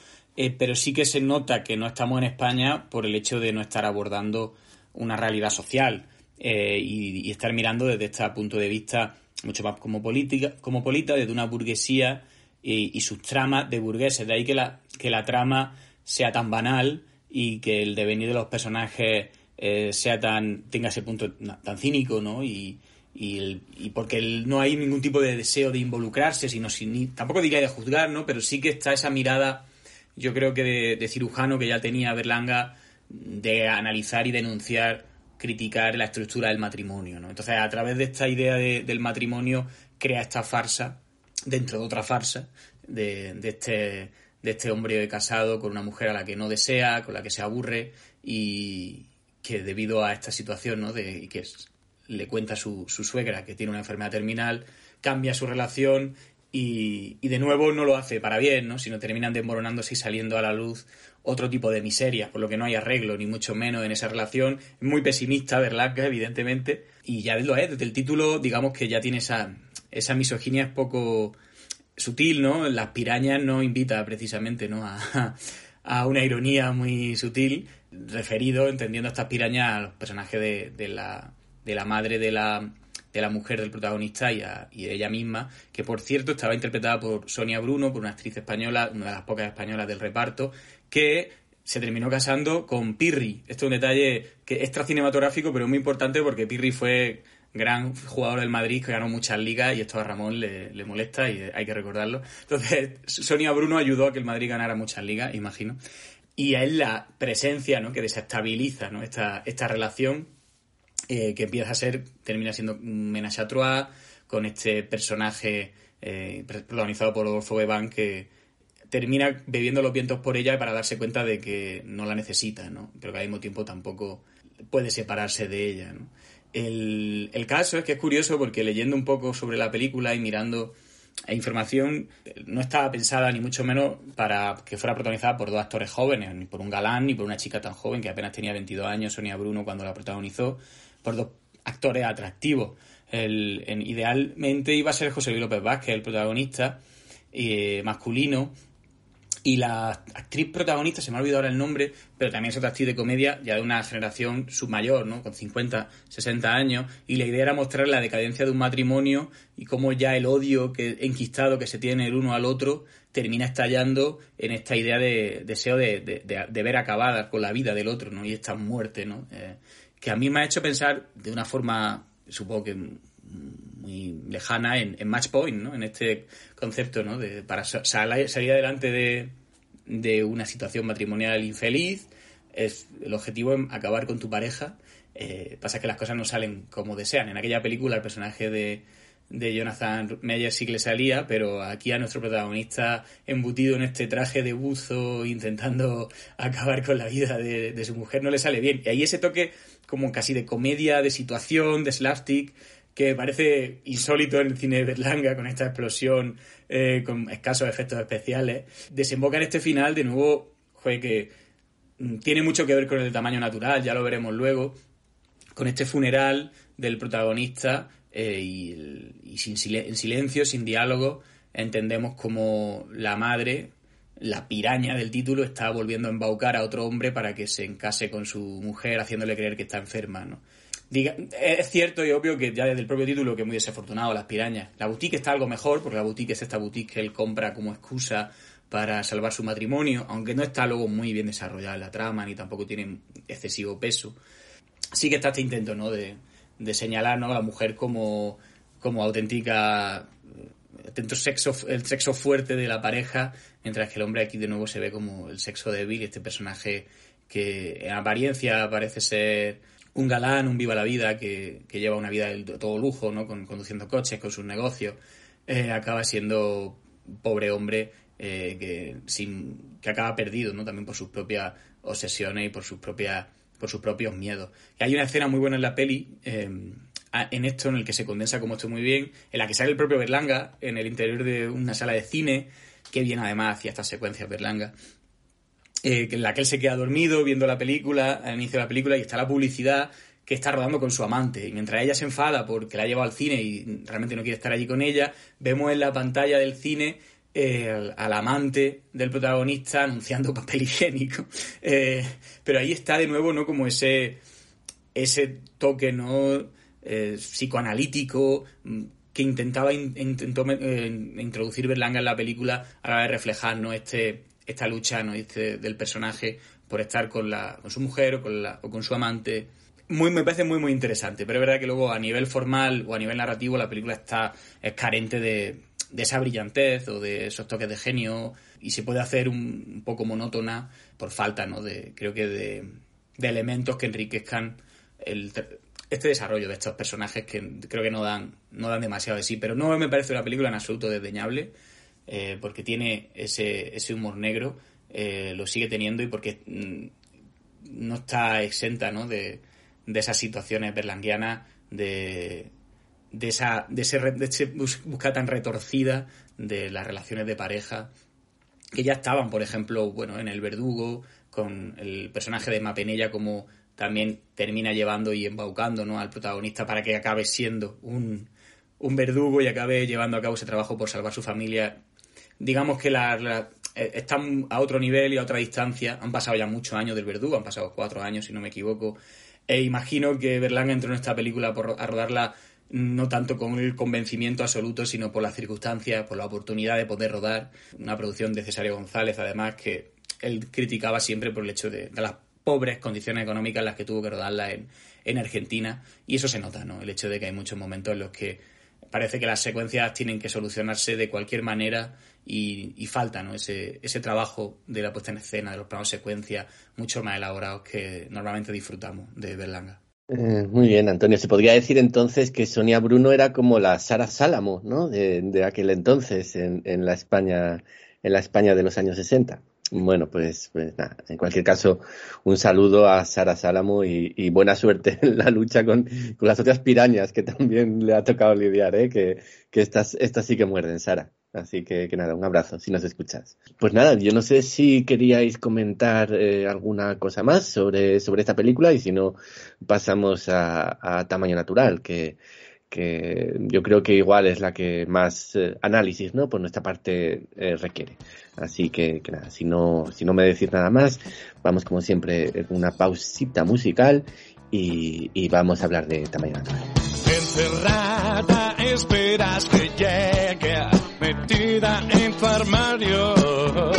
pero sí que se nota que no estamos en España por el hecho de no estar abordando una realidad social y, y, estar mirando desde este punto de vista mucho más como política, como polita, desde una burguesía y, y, sus tramas de burgueses. De ahí que la, que la trama sea tan banal y que el devenir de los personajes eh, sea tan tenga ese punto tan cínico, ¿no? Y, y, y porque el, no hay ningún tipo de deseo de involucrarse, sino sin, tampoco diría de juzgar, ¿no? Pero sí que está esa mirada, yo creo que de, de cirujano que ya tenía Berlanga, de analizar y denunciar, criticar la estructura del matrimonio, ¿no? Entonces, a través de esta idea de, del matrimonio, crea esta farsa dentro de otra farsa de, de, este, de este hombre casado con una mujer a la que no desea, con la que se aburre y que debido a esta situación, ¿no? De que es, le cuenta su, su suegra que tiene una enfermedad terminal, cambia su relación y, y, de nuevo no lo hace para bien, ¿no? sino terminan desmoronándose y saliendo a la luz otro tipo de miserias, por lo que no hay arreglo, ni mucho menos en esa relación. Muy pesimista, ¿verdad? Evidentemente. Y ya lo es, desde el título, digamos que ya tiene esa, esa misoginia es poco sutil, ¿no? Las pirañas no invita precisamente, ¿no? A, a una ironía muy sutil, referido, entendiendo estas pirañas a los personajes de, de, la, de la madre de la, de la mujer del protagonista y, a, y, de ella misma, que por cierto estaba interpretada por Sonia Bruno, por una actriz española, una de las pocas españolas del reparto, que se terminó casando con Pirri. Esto es un detalle que extra cinematográfico, pero muy importante porque Pirri fue gran jugador del Madrid que ganó muchas ligas y esto a Ramón le, le, molesta y hay que recordarlo. Entonces, Sonia Bruno ayudó a que el Madrid ganara muchas ligas, imagino. Y es la presencia ¿no? que desestabiliza ¿no? esta, esta relación eh, que empieza a ser, termina siendo un menage con este personaje eh, protagonizado por Adolfo Beban que termina bebiendo los vientos por ella para darse cuenta de que no la necesita, ¿no? pero que al mismo tiempo tampoco puede separarse de ella. ¿no? El, el, caso es que es curioso porque leyendo un poco sobre la película y mirando información, no estaba pensada ni mucho menos para que fuera protagonizada por dos actores jóvenes, ni por un galán ni por una chica tan joven que apenas tenía 22 años, Sonia Bruno, cuando la protagonizó, por dos actores atractivos. El, en, idealmente iba a ser José Luis López Vázquez, el protagonista eh, masculino, Y la actriz protagonista, se me ha olvidado ahora el nombre, pero también es otra actriz de comedia, ya de una generación submayor, ¿no? Con 50, 60 años. Y la idea era mostrar la decadencia de un matrimonio y cómo ya el odio que, enquistado que se tiene el uno al otro termina estallando en esta idea de deseo de, ver acabada con la vida del otro, ¿no? Y esta muerte, ¿no? Eh, que a mí me ha hecho pensar de una forma, supongo que muy lejana en, Match Point, ¿no? En este concepto, ¿no? De, para salir adelante de, de, una situación matrimonial infeliz, es el objetivo es acabar con tu pareja. Eh, pasa que las cosas no salen como desean. En aquella película el personaje de, de Jonathan Meyer sí que le salía, pero aquí a nuestro protagonista embutido en este traje de buzo, intentando acabar con la vida de, de, su mujer, no le sale bien. Y ahí ese toque como casi de comedia, de situación, de slapstick, que parece insólito en el cine de Berlanga, con esta explosión, eh, con escasos efectos especiales, desemboca en este final, de nuevo, que mm, tiene mucho que ver con el tamaño natural, ya lo veremos luego, con este funeral del protagonista eh, y, sin en silencio, sin diálogo, entendemos como la madre, la piraña del título, está volviendo a embaucar a otro hombre para que se encase con su mujer, haciéndole creer que está enferma, ¿no? Es cierto y obvio que ya desde el propio título que es muy desafortunado las pirañas. La boutique está algo mejor porque la boutique es esta boutique que él compra como excusa para salvar su matrimonio, aunque no está luego muy bien desarrollada la trama ni tampoco tiene excesivo peso. Sí que está este intento, ¿no? De, de señalar a la mujer como, como auténtica sexo, el sexo fuerte de la pareja, mientras que el hombre aquí de nuevo se ve como el sexo débil, este personaje que en apariencia parece ser un galán, un viva la vida, que, lleva una vida de todo lujo, ¿no? Con, conduciendo coches, con sus negocios, eh, acaba siendo pobre hombre eh, que, sin, que acaba perdido, ¿no? También por sus propias obsesiones y por sus propias por sus propios miedos. Hay una escena muy buena en la peli, eh, en esto, en el que se condensa como esto muy bien, en la que sale el propio Berlanga en el interior de una sala de cine, que viene además hacia estas secuencias Berlanga, eh, en la que él se queda dormido viendo la película, al inicio de la película, y está la publicidad que está rodando con su amante. Y mientras ella se enfada porque la ha llevado al cine y realmente no quiere estar allí con ella, vemos en la pantalla del cine eh, al, amante del protagonista anunciando papel higiénico. Eh, pero ahí está de nuevo, ¿no? Como ese, ese toque, ¿no? psicoanalítico mm, que intentaba intentó introducir Berlanga en la película a la hora de reflejar ¿no? este, esta lucha ¿no? Este, del personaje por estar con, la, con su mujer o con, la, o con su amante. Muy, me parece muy, muy interesante, pero es verdad que luego a nivel formal o a nivel narrativo la película está es carente de, de esa brillantez o de esos toques de genio y se puede hacer un, poco monótona por falta, ¿no? De, creo que de, de elementos que enriquezcan el, este desarrollo de estos personajes que creo que no dan, no dan demasiado de sí, pero no me parece una película en absoluto desdeñable. Eh, porque tiene ese, ese humor negro, eh, lo sigue teniendo y porque mm, no está exenta ¿no? De, de esas situaciones berlanguianas, de, de, esa, de, ese, de ese busca tan retorcida de las relaciones de pareja que ya estaban, por ejemplo, bueno, en El Verdugo, con el personaje de Mapenella como también termina llevando y embaucando ¿no? al protagonista para que acabe siendo un, un verdugo y acabe llevando a cabo ese trabajo por salvar su familia digamos que la, eh, están a otro nivel y a otra distancia. Han pasado ya muchos años del Verdugo, han pasado cuatro años, si no me equivoco. E imagino que Berlanga entró en esta película por, a rodarla no tanto con el convencimiento absoluto, sino por las circunstancias, por la oportunidad de poder rodar. Una producción de Cesario González, además, que él criticaba siempre por el hecho de, las pobres condiciones económicas en las que tuvo que rodarla en, en Argentina. Y eso se nota, ¿no? El hecho de que hay muchos momentos en los que parece que las secuencias tienen que solucionarse de cualquier manera y, falta ¿no? ese, ese trabajo de la puesta en escena, de los planos secuencia, mucho más elaborados que normalmente disfrutamos de Berlanga. Eh, muy bien, Antonio. Se podría decir entonces que Sonia Bruno era como la Sara Sálamo, ¿no? De, aquel entonces en, en, la España, en la España de los años 60. Bueno, pues, pues, nada, en cualquier caso, un saludo a Sara Sálamo y, buena suerte en la lucha con, las otras pirañas que también le ha tocado lidiar, ¿eh? que, que estas, estas sí que muerden, Sara. Así que, que, nada, un abrazo si nos escuchas. Pues nada, yo no sé si queríais comentar eh, alguna cosa más sobre, sobre esta película y si no, pasamos a, Tamaño Natural, que, que yo creo que igual es la que más eh, análisis, ¿no? Por nuestra parte eh, requiere. Así que, nada, si no, si no me decís nada más, vamos como siempre en una pausita musical y, y vamos a hablar de tamaño natural. Encerrada esperas que llegue, metida en tu armario.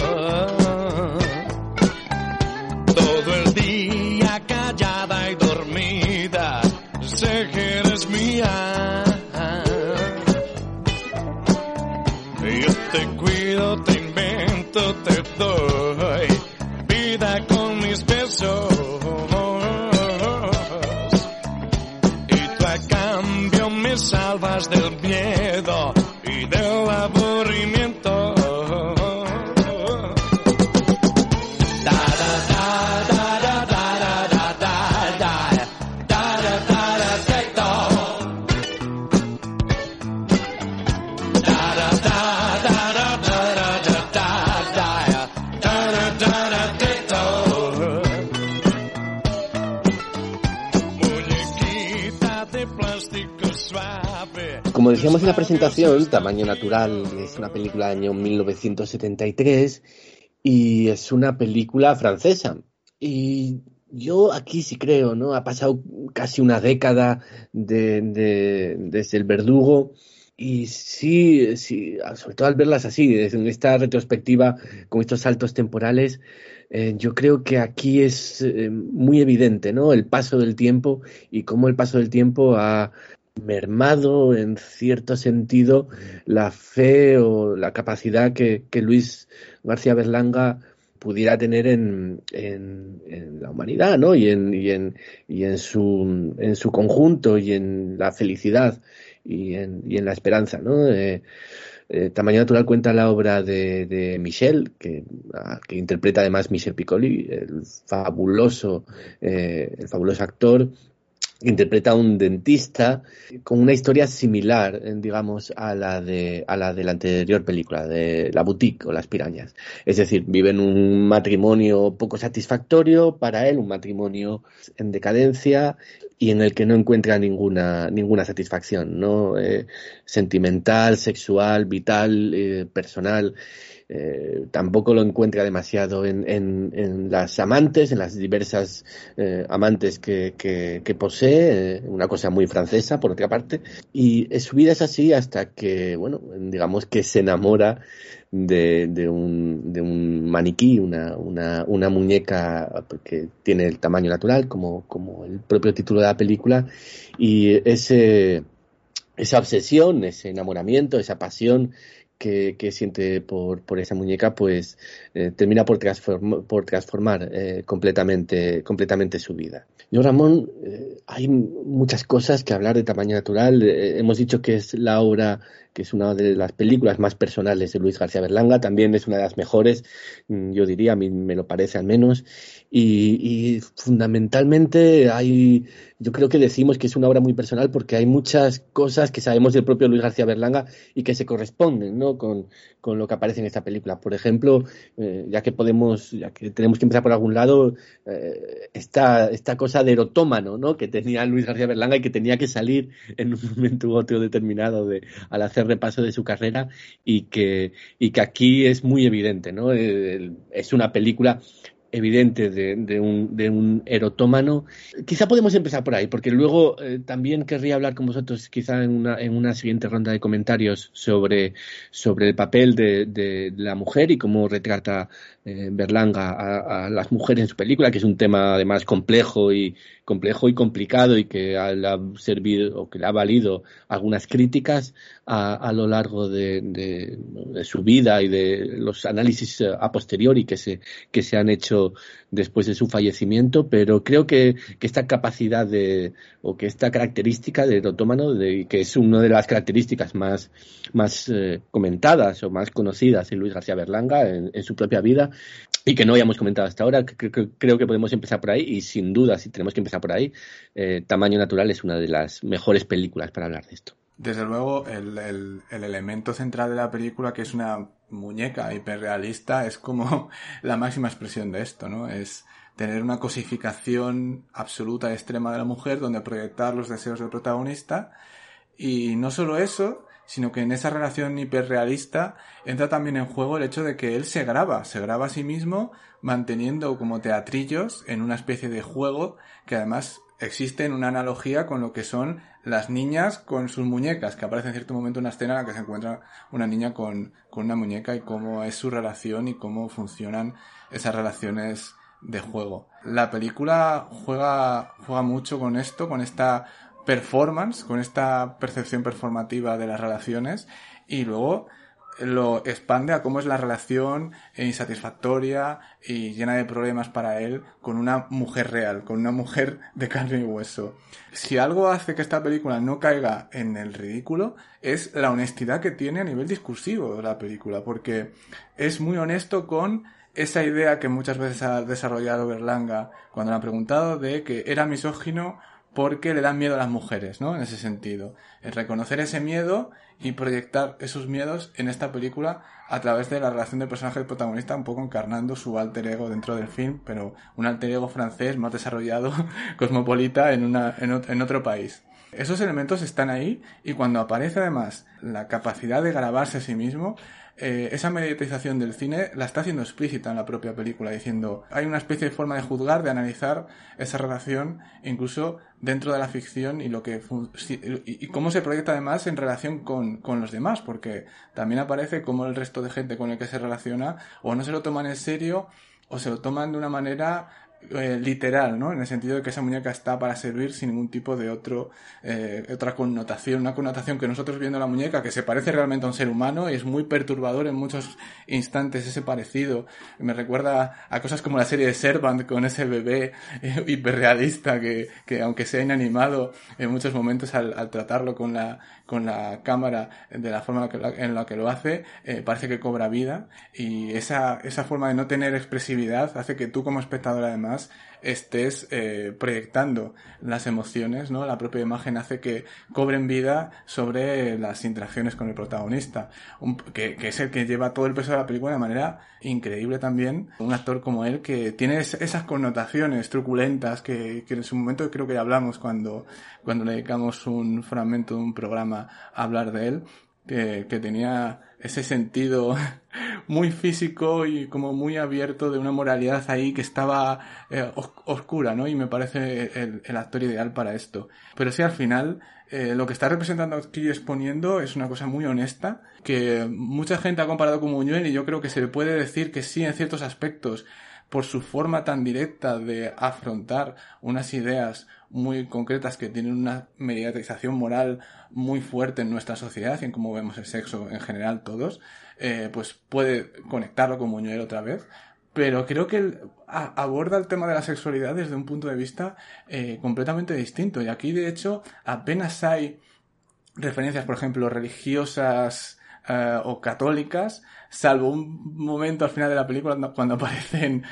Decíamos en la presentación, Tamaño Natural es una película del año 1973 y es una película francesa. Y yo aquí sí creo, ¿no? Ha pasado casi una década de, de- desde el verdugo y sí, sí, sobre todo al verlas así, en esta retrospectiva con estos saltos temporales, eh, yo creo que aquí es eh, muy evidente, ¿no? El paso del tiempo y cómo el paso del tiempo ha mermado en cierto sentido la fe o la capacidad que, Luis García Berlanga pudiera tener en, la humanidad, ¿no? Y en, su, en su conjunto y en la felicidad y en, y en la esperanza, ¿no? Eh, eh, Tamaño Natural cuenta la obra de, Michel, que, ah, que interpreta además Michel Piccoli, el fabuloso, eh, el fabuloso actor, interpreta a un dentista con una historia similar, eh, digamos, a la de a la de la anterior película, de La Boutique o Las Pirañas. Es decir, vive en un matrimonio poco satisfactorio para él, un matrimonio en decadencia y en el que no encuentra ninguna ninguna satisfacción, ¿no? Eh, sentimental, sexual, vital, eh, personal. Eh, tampoco lo encuentra demasiado en, en, en, las amantes, en las diversas eh, amantes que, que, posee, eh, una cosa muy francesa por otra parte, y su vida es así hasta que, bueno, digamos que se enamora de, de, un, de un maniquí, una, una, una muñeca que tiene el tamaño natural, como, como el propio título de la película, y ese, esa obsesión, ese enamoramiento, esa pasión que, que, siente por, por esa muñeca, pues eh, termina por, transform, por transformar eh, completamente, completamente su vida. Yo, Ramón, eh, hay muchas cosas que hablar de tamaño natural. Eh, hemos dicho que es la obra, que es una de las películas más personales de Luis García Berlanga, también es una de las mejores, mm, yo diría, a mí me lo parece al menos. Y, fundamentalmente hay, yo creo que decimos que es una obra muy personal porque hay muchas cosas que sabemos del propio Luis García Berlanga y que se corresponden ¿no? con, con lo que aparece en esta película. Por ejemplo, eh, ya que podemos, ya que tenemos que empezar por algún lado, eh, esta, esta cosa de erotómano ¿no? que tenía Luis García Berlanga y que tenía que salir en un momento u otro determinado de, al hacer repaso de su carrera y que, y que aquí es muy evidente. ¿no? Eh, es una película evidente de, un, de un erotómano. Quizá podemos empezar por ahí, porque luego eh, también querría hablar con vosotros, quizá en una, en una siguiente ronda de comentarios, sobre, sobre el papel de la mujer y cómo retrata eh, Berlanga a, las mujeres en su película, que es un tema además complejo y complejo y complicado y que ha, le ha servido o que le ha valido algunas críticas a, lo largo de, su vida y de los análisis a posteriori que se, que se han hecho después de su fallecimiento, pero creo que, que esta capacidad de, o que esta característica del otomano, de, que es una de las características más, más eh, comentadas o más conocidas en Luis García Berlanga en su propia vida, y que no habíamos comentado hasta ahora, creo, que podemos empezar por ahí y sin duda, si tenemos que empezar por ahí, eh, Tamaño Natural es una de las mejores películas para hablar de esto. Desde luego, el, el, el elemento central de la película, que es una muñeca hiperrealista, es como la máxima expresión de esto, ¿no? Es tener una cosificación absoluta extrema de la mujer donde proyectar los deseos del protagonista Y no solo eso, sino que en esa relación hiperrealista entra también en juego el hecho de que él se graba, se graba a sí mismo manteniendo como teatrillos en una especie de juego que además existe en una analogía con lo que son las niñas con sus muñecas, que aparece en cierto momento una escena en la que se encuentra una niña con, con una muñeca y cómo es su relación y cómo funcionan esas relaciones de juego. La película juega, juega mucho con esto, con esta performance, con esta percepción performativa de las relaciones y luego lo expande a cómo es la relación insatisfactoria y llena de problemas para él con una mujer real, con una mujer de carne y hueso. Si algo hace que esta película no caiga en el ridículo es la honestidad que tiene a nivel discursivo la película, porque es muy honesto con esa idea que muchas veces ha desarrollado Berlanga cuando le ha preguntado de que era misógino porque le dan miedo a las mujeres, ¿no? En ese sentido. El reconocer ese miedo y proyectar esos miedos en esta película a través de la relación del personaje del protagonista, un poco encarnando su alter ego dentro del film, pero un alter ego francés más desarrollado, cosmopolita, en, una, en, otro país. Esos elementos están ahí y cuando aparece además la capacidad de grabarse a sí mismo, eh, esa mediatización del cine la está haciendo explícita en la propia película, diciendo hay una especie de forma de juzgar, de analizar esa relación, incluso dentro de la ficción y lo que y, cómo se proyecta además en relación con, con los demás, porque también aparece cómo el resto de gente con el que se relaciona o no se lo toman en serio o se lo toman de una manera eh, literal, ¿no? En el sentido de que esa muñeca está para servir sin ningún tipo de otro, eh, otra connotación, una connotación que nosotros viendo la muñeca, que se parece realmente a un ser humano, y es muy perturbador en muchos instantes ese parecido. Me recuerda a cosas como la serie de Servant con ese bebé eh, hiperrealista que, que aunque sea inanimado, en muchos momentos al, al tratarlo con la, con la cámara de la forma en la que lo hace, parece que cobra vida, y esa, esa forma de no tener expresividad hace que tú como espectador además estés eh, proyectando las emociones, ¿no? La propia imagen hace que cobren vida sobre las interacciones con el protagonista, que, es el que lleva todo el peso de la película de manera increíble también. Un actor como él que tiene esas connotaciones truculentas que, en su momento creo que ya hablamos cuando, cuando le dedicamos un fragmento de un programa a hablar de él, que, que tenía ese sentido muy físico y como muy abierto de una moralidad ahí que estaba eh, oscura, ¿no? Y me parece el, actor ideal para esto. Pero sí, al final, eh, lo que está representando aquí exponiendo es una cosa muy honesta, que mucha gente ha comparado con Muñuel y yo creo que se le puede decir que sí en ciertos aspectos, por su forma tan directa de afrontar unas ideas muy concretas que tienen una mediatización moral muy fuerte en nuestra sociedad y en cómo vemos el sexo en general todos, eh, pues puede conectarlo con Muñuel otra vez. Pero creo que él aborda el tema de la sexualidad desde un punto de vista eh, completamente distinto. Y aquí, de hecho, apenas hay referencias, por ejemplo, religiosas eh, o católicas, salvo un momento al final de la película cuando aparecen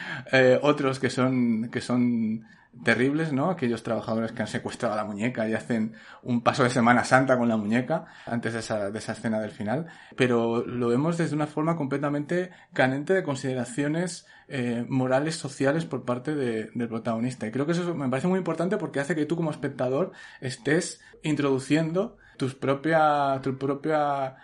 otros que son, que son terribles, ¿no? Aquellos trabajadores que han secuestrado a la muñeca y hacen un paso de Semana Santa con la muñeca antes de esa, de esa escena del final. Pero lo vemos desde una forma completamente canente de consideraciones eh, morales, sociales por parte de, del protagonista. Y creo que eso me parece muy importante porque hace que tú como espectador estés introduciendo tus propia, tu propia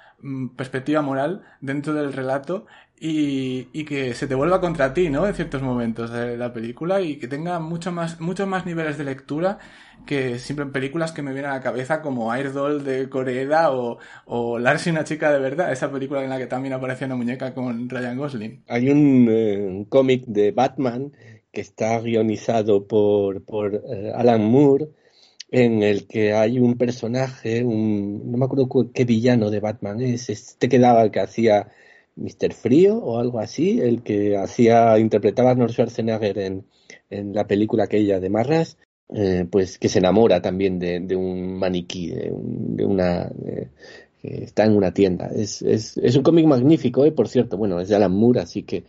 perspectiva moral dentro del relato y, y, que se te vuelva contra ti, ¿no? En ciertos momentos de la película y que tenga mucho más, muchos más niveles de lectura que siempre en películas que me vienen a la cabeza como Doll de Coreeda o, o Lars y una chica de verdad, esa película en la que también aparece una muñeca con Ryan Gosling. Hay un, eh, cómic de Batman que está guionizado por, por eh, Alan Moore en el que hay un personaje, un, no me acuerdo qué villano de Batman es, este que daba, que hacía Mr. Frío o algo así, el que hacía, interpretaba a Arnold Schwarzenegger en, en la película aquella de Marras, eh, pues que se enamora también de, de un maniquí, de, una... que está en una tienda. Es, es, es un cómic magnífico, eh, por cierto. Bueno, es de Alan Moore, así que,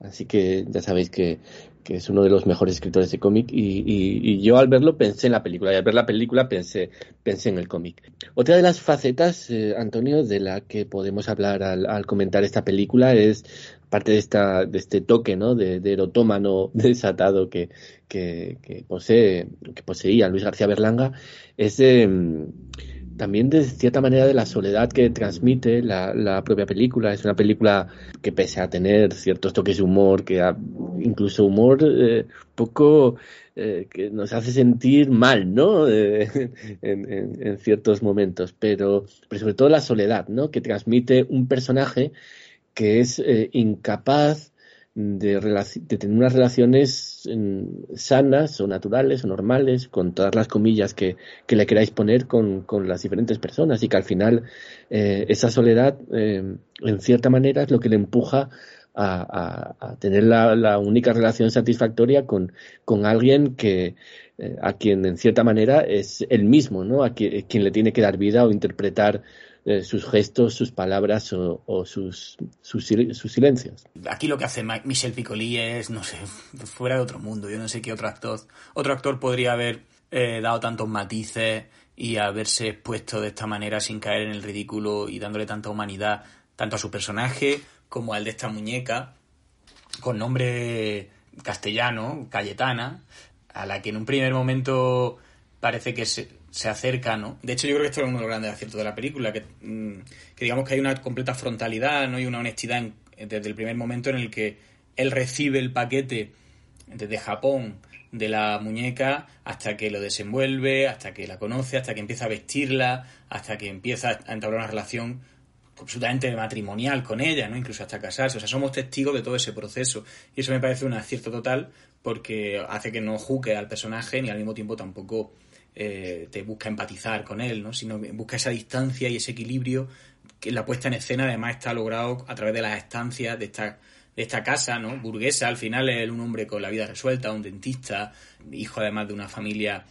así que ya sabéis que que es uno de los mejores escritores de cómic, y, y, yo al verlo pensé en la película, y al ver la película pensé, pensé en el cómic. Otra de las facetas, eh, Antonio, de la que podemos hablar al, comentar esta película es, parte de, esta, de este toque, ¿no? De, de erotómano desatado que, que, que, posee, que poseía Luis García Berlanga, es... Eh, también de cierta manera de la soledad que transmite la, propia película. Es una película que pese a tener ciertos toques de humor, que incluso humor eh, poco eh, que nos hace sentir mal, ¿no? en, ciertos momentos, pero, pero sobre todo la soledad, ¿no? Que transmite un personaje que es eh, incapaz de, tener unas relaciones mm, sanas o naturales o normales, con todas las comillas que, que le queráis poner con, con, las diferentes personas y que al final eh, esa soledad, eh, en cierta manera, es lo que le empuja a, a, tener la, la, única relación satisfactoria con, con alguien que eh, a quien en cierta manera es el mismo, ¿no? A quien le tiene que dar vida o interpretar eh, sus gestos, sus palabras o, sus, sus, silencios. Aquí lo que hace Michel Piccoli es, no sé, fuera de otro mundo. Yo no sé qué otro actor, otro actor podría haber eh, dado tantos matices y haberse expuesto de esta manera sin caer en el ridículo y dándole tanta humanidad tanto a su personaje como al de esta muñeca con nombre castellano, Cayetana, a la que en un primer momento parece que se, se acerca, ¿no? De hecho, yo creo que esto es uno de los grandes aciertos de la película, que, mm, que digamos que hay una completa frontalidad, ¿no? Y una honestidad desde el primer momento en el que él recibe el paquete desde Japón de la muñeca hasta que lo desenvuelve, hasta que la conoce, hasta que empieza a vestirla, hasta que empieza a entablar una relación absolutamente matrimonial con ella, ¿no? Incluso hasta casarse. O sea, somos testigos de todo ese proceso. Y eso me parece un acierto total porque hace que no juzgue al personaje ni al mismo tiempo tampoco eh, te busca empatizar con él, ¿no? sino busca esa distancia y ese equilibrio que la puesta en escena además está logrado a través de las estancias de esta, de esta casa ¿no? burguesa. Al final es un hombre con la vida resuelta, un dentista, hijo además de una familia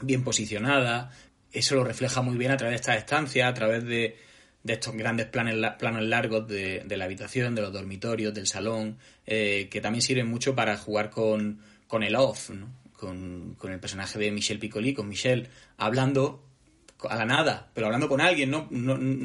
bien posicionada. Eso lo refleja muy bien a través de estas estancias, a través de, de estos grandes planes, planos largos de, la habitación, de los dormitorios, del salón, eh, que también sirven mucho para jugar con, con el off, ¿no? Con, el personaje de Michel Piccoli, con Michel hablando a la nada, pero hablando con alguien, ¿no?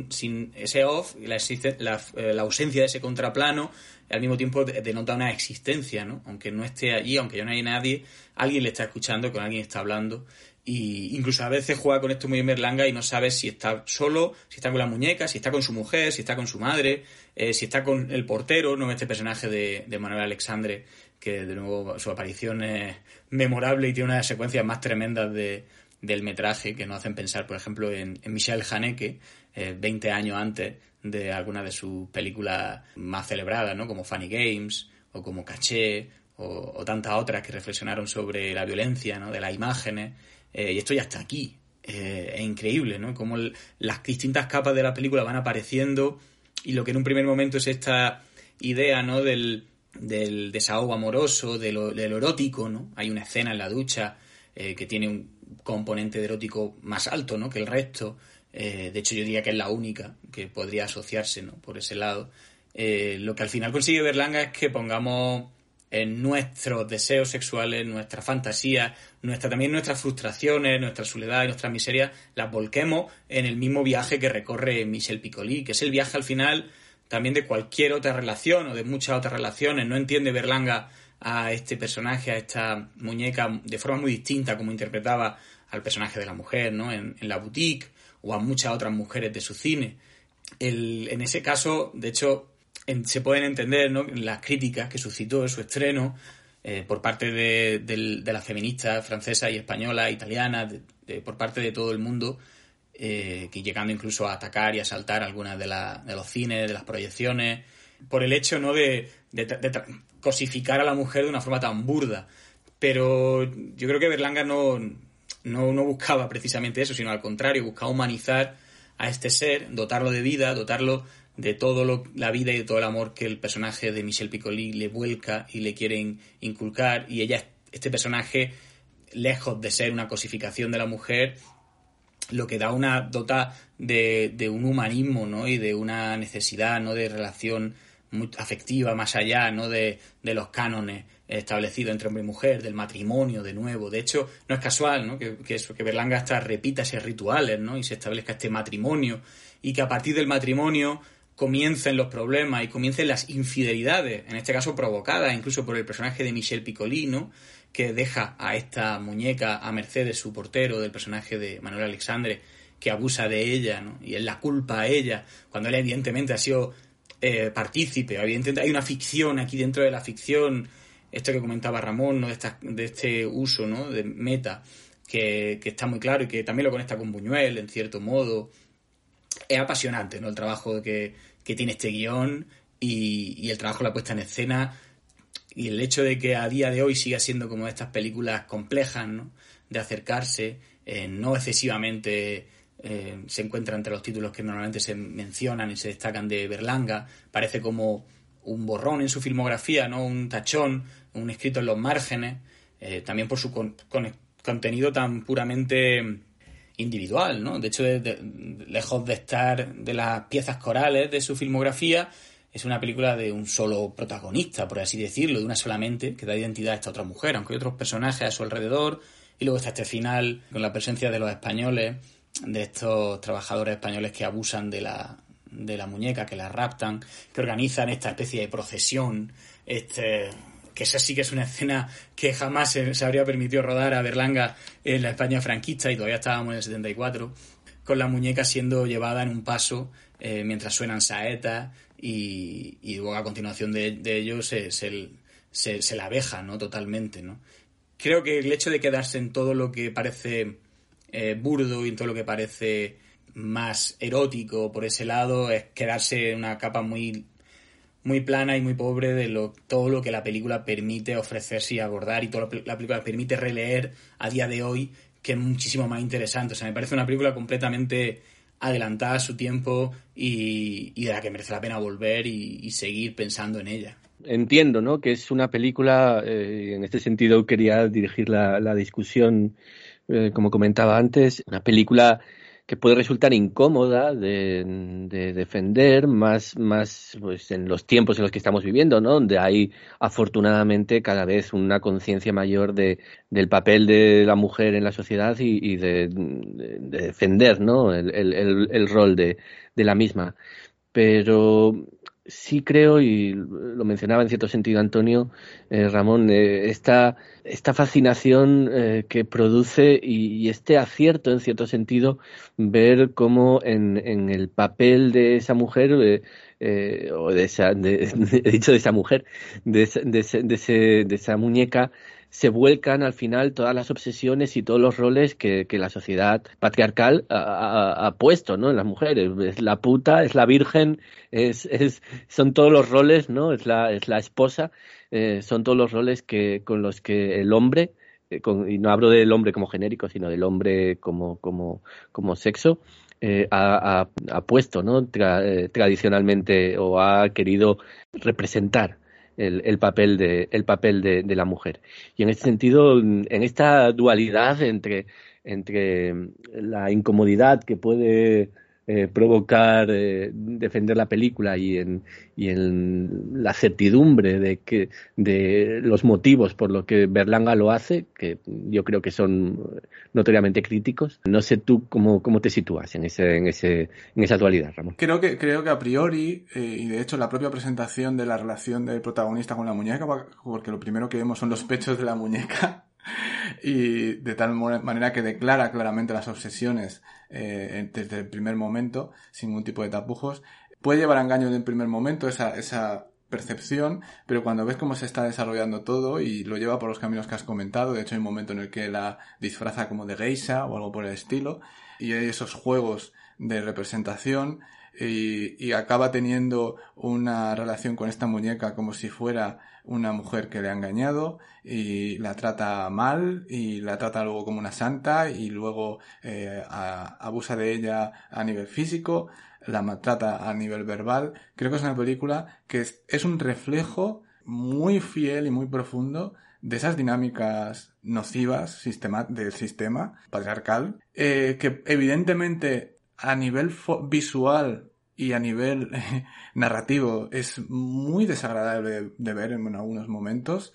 sin ese off, la, la, eh, la, ausencia de ese contraplano, al mismo tiempo denota una existencia, ¿no? Aunque no esté allí, aunque ya no haya nadie, alguien le está escuchando, con alguien está hablando. Y incluso a veces juega con esto muy en Berlanga y no sabe si está solo, si está con la muñeca, si está con su mujer, si está con su madre, eh, si está con el portero, ¿no? Este personaje de Manuel Alexandre que de nuevo su aparición es memorable y tiene una de las secuencias más tremendas de, del metraje que nos hacen pensar, por ejemplo, en, Michel Haneke, 20 eh, años antes de alguna de sus películas más celebradas, ¿no? como Funny Games o como Caché o, tantas otras que reflexionaron sobre la violencia ¿no? de las imágenes. Eh, y esto ya está aquí. Eh, es increíble, ¿no? Como las distintas capas de la película van apareciendo y lo que en un primer momento es esta idea, ¿no? Del, del desahogo amoroso, de lo, erótico, ¿no? Hay una escena en la ducha eh, que tiene un componente de erótico más alto, ¿no? Que el resto. Eh, de hecho, yo diría que es la única que podría asociarse, ¿no? Por ese lado. Eh, lo que al final consigue Berlanga es que pongamos en nuestros deseos sexuales, nuestra fantasía, nuestra, también nuestras frustraciones, nuestra soledad y nuestra miseria, las volquemos en el mismo viaje que recorre Michel Piccoli, que es el viaje al final también de cualquier otra relación o de muchas otras relaciones. No entiende Berlanga a este personaje, a esta muñeca, de forma muy distinta como interpretaba al personaje de la mujer, ¿no? En, la boutique o a muchas otras mujeres de su cine. en ese caso, de hecho, se pueden entender las críticas que suscitó su estreno eh, por parte de, de, las feministas francesas y españolas, italianas, por parte de todo el mundo, eh, que llegando incluso a atacar y asaltar algunas de, de, los cines, de las proyecciones, por el hecho ¿no? de, cosificar a la mujer de una forma tan burda. Pero yo creo que Berlanga no, no, buscaba precisamente eso, sino al contrario, buscaba humanizar a este ser, dotarlo de vida, dotarlo de todo la vida y de todo el amor que el personaje de Michel Piccoli le vuelca y le quieren inculcar. Y ella, este personaje, lejos de ser una cosificación de la mujer, lo que da una dota de, un humanismo, ¿no? Y de una necesidad, ¿no? De relación muy afectiva más allá, ¿no? De, de los cánones establecidos entre hombre y mujer, del matrimonio de nuevo. De hecho, no es casual, ¿no? Que, que Berlanga hasta repita esos rituales, ¿no? Y se establezca este matrimonio. Y que a partir del matrimonio comiencen los problemas y comiencen las infidelidades, en este caso provocadas incluso por el personaje de Michel Piccolino, que deja a esta muñeca a merced de su portero, del personaje de Manuel Alexandre, que abusa de ella, ¿no? Y es la culpa a ella, cuando él evidentemente ha sido eh, partícipe, evidentemente hay una ficción aquí dentro de la ficción, esto que comentaba Ramón, ¿no? De, de este uso, ¿no? De meta, que, está muy claro y que también lo conecta con Buñuel, en cierto modo. Es apasionante, ¿no? El trabajo que, que tiene este guion y, y el trabajo, la puesta en escena y el hecho de que a día de hoy siga siendo como estas películas complejas, ¿no? De acercarse, eh, no excesivamente eh, se encuentra entre los títulos que normalmente se mencionan y se destacan de Berlanga, parece como un borrón en su filmografía, ¿no? Un tachón, un escrito en los márgenes, eh, también por su con, con, contenido tan puramente individual, ¿no? De hecho, de, lejos de estar de las piezas corales de su filmografía, es una película de un solo protagonista, por así decirlo, de una solamente, que da identidad a esta otra mujer, aunque hay otros personajes a su alrededor, y luego está este final con la presencia de los españoles, de estos trabajadores españoles que abusan de la, de la muñeca, que la raptan, que organizan esta especie de procesión, este, que esa sí que es una escena que jamás se, habría permitido rodar a Berlanga en la España franquista y todavía estábamos en el 74, con la muñeca siendo llevada en un paso eh, mientras suenan saetas y, luego a continuación de, de ello se, se, se, se, la abeja, ¿no? Totalmente, ¿no? Creo que el hecho de quedarse en todo lo que parece eh, burdo y en todo lo que parece más erótico por ese lado es quedarse en una capa muy muy plana y muy pobre de lo, todo lo que la película permite ofrecerse y abordar y todo lo que la película permite releer a día de hoy que es muchísimo más interesante. O sea, me parece una película completamente adelantada su tiempo y, de la que merece la pena volver y, y, seguir pensando en ella. Entiendo, ¿no? Que es una película, eh, en este sentido quería dirigir la, la discusión, eh, como comentaba antes, una película que puede resultar incómoda de, de, defender más, más pues en los tiempos en los que estamos viviendo, ¿no? Donde hay afortunadamente cada vez una conciencia mayor de, del papel de la mujer en la sociedad y, de, de, defender, ¿no? El, el, el rol de, de la misma. Pero sí creo, y lo mencionaba en cierto sentido Antonio, eh, Ramón, eh, esta, esta fascinación eh, que produce y, este acierto, en cierto sentido, ver cómo en, en el papel de esa mujer, o de esa, de, dicho de esa mujer, de, de esa muñeca, se vuelcan al final todas las obsesiones y todos los roles que, que la sociedad patriarcal ha, puesto ¿no? en las mujeres. Es la puta, es la virgen, es, es, son todos los roles, ¿no? es, la, es la esposa, eh, son todos los roles que, con los que el hombre, eh, con, y no hablo del hombre como genérico, sino del hombre como, como, como sexo, eh, ha, puesto ¿no? Tra, tradicionalmente o ha querido representar el, el, papel, de, el papel de, de, la mujer. Y en este sentido, en esta dualidad entre, entre la incomodidad que puede eh, provocar eh, defender la película y en, y en la certidumbre de que de los motivos por los que Berlanga lo hace, que yo creo que son notoriamente críticos. No sé tú cómo, cómo te sitúas en ese, en ese, en esa dualidad, Ramón. Creo que, creo que a priori, eh, y de hecho la propia presentación de la relación del protagonista con la muñeca, porque lo primero que vemos son los pechos de la muñeca, y de tal manera que declara claramente las obsesiones eh, desde el primer momento, sin ningún tipo de tapujos. Puede llevar a engaño en el primer momento esa, esa percepción, pero cuando ves cómo se está desarrollando todo y lo lleva por los caminos que has comentado, de hecho hay un momento en el que la disfraza como de geisha o algo por el estilo, y hay esos juegos de representación, y, y, acaba teniendo una relación con esta muñeca como si fuera una mujer que le ha engañado y la trata mal y la trata luego como una santa y luego eh, abusa de ella a nivel físico, la maltrata a nivel verbal. Creo que es una película que es, un reflejo muy fiel y muy profundo de esas dinámicas nocivas del sistema patriarcal, eh, que evidentemente a nivel visual y a nivel narrativo es muy desagradable de ver en algunos momentos,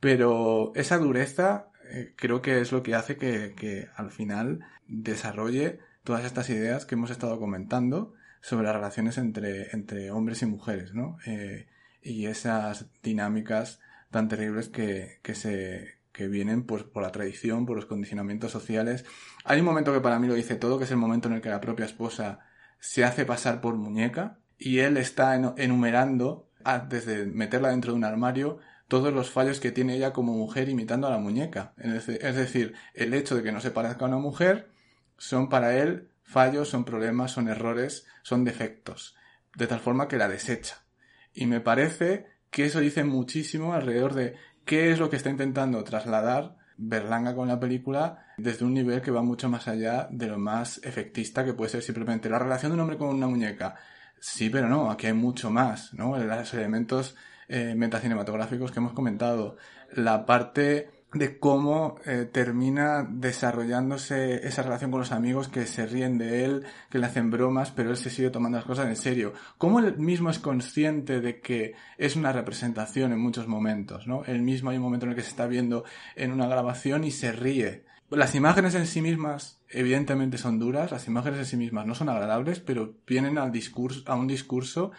pero esa dureza eh, creo que es lo que hace que, que, al final desarrolle todas estas ideas que hemos estado comentando sobre las relaciones entre, entre hombres y mujeres, ¿no? Eh, y esas dinámicas tan terribles que, que, se, que vienen pues, por la tradición, por los condicionamientos sociales. Hay un momento que para mí lo dice todo, que es el momento en el que la propia esposa se hace pasar por muñeca y él está enumerando, antes de meterla dentro de un armario, todos los fallos que tiene ella como mujer imitando a la muñeca. Es decir, el hecho de que no se parezca a una mujer son para él fallos, son problemas, son errores, son defectos. De tal forma que la desecha. Y me parece que eso dice muchísimo alrededor de qué es lo que está intentando trasladar Berlanga con la película desde un nivel que va mucho más allá de lo más efectista que puede ser simplemente la relación de un hombre con una muñeca. Sí, pero no, aquí hay mucho más, ¿no? Los elementos eh, metacinematográficos que hemos comentado, la parte de cómo eh, termina desarrollándose esa relación con los amigos que se ríen de él, que le hacen bromas, pero él se sigue tomando las cosas en serio. Cómo él mismo es consciente de que es una representación en muchos momentos, ¿no? Él mismo hay un momento en el que se está viendo en una grabación y se ríe. Las imágenes en sí mismas, evidentemente son duras, las imágenes en sí mismas no son agradables, pero vienen al discurso, a un discurso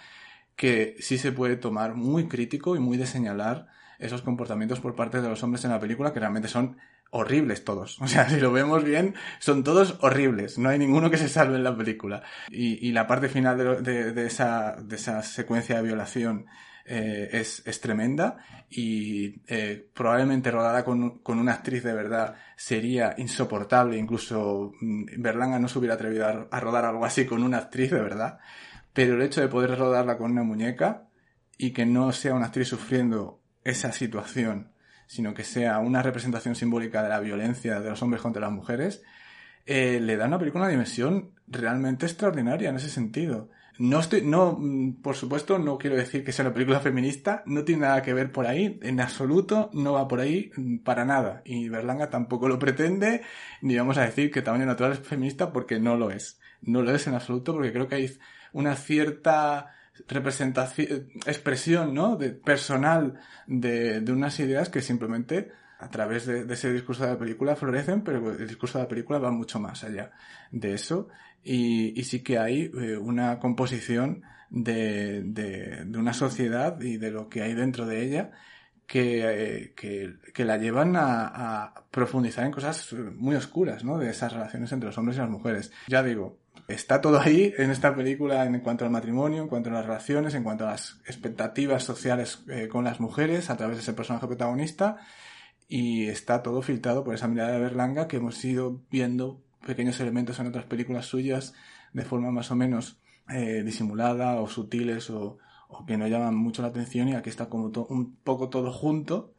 que sí se puede tomar muy crítico y muy de señalar esos comportamientos por parte de los hombres en la película que realmente son horribles todos. O sea, si lo vemos bien, son todos horribles. No hay ninguno que se salve en la película. Y, la parte final de, esa, de esa secuencia de violación eh, es, es, tremenda y eh, probablemente rodada con, con, una actriz de verdad sería insoportable. Incluso mm, Berlanga no se hubiera atrevido a rodar algo así con una actriz de verdad pero el hecho de poder rodarla con una muñeca y que no sea una actriz sufriendo esa situación, sino que sea una representación simbólica de la violencia de los hombres contra las mujeres, eh, le da a una película una dimensión realmente extraordinaria en ese sentido. No estoy, no, mm, por supuesto, no quiero decir que sea una película feminista, no tiene nada que ver por ahí, en absoluto, no va por ahí mm, para nada. Y Berlanga tampoco lo pretende, ni vamos a decir que Tamaño Natural es feminista porque no lo es. No lo es en absoluto porque creo que hay una cierta representación, expresión, ¿no? De, personal de, de unas ideas que simplemente a través de, ese discurso de la película florecen, pero el discurso de la película va mucho más allá de eso y, y sí que hay eh, una composición de, de, de, una sociedad y de lo que hay dentro de ella que, eh, que, que la llevan a, a, profundizar en cosas muy oscuras, ¿no? De esas relaciones entre los hombres y las mujeres. Ya digo, está todo ahí en esta película en cuanto al matrimonio, en cuanto a las relaciones, en cuanto a las expectativas sociales eh, con las mujeres a través de ese personaje protagonista y está todo filtrado por esa mirada de Berlanga que hemos ido viendo pequeños elementos en otras películas suyas de forma más o menos eh, disimulada o sutiles o, o, que no llaman mucho la atención y aquí está como un poco todo junto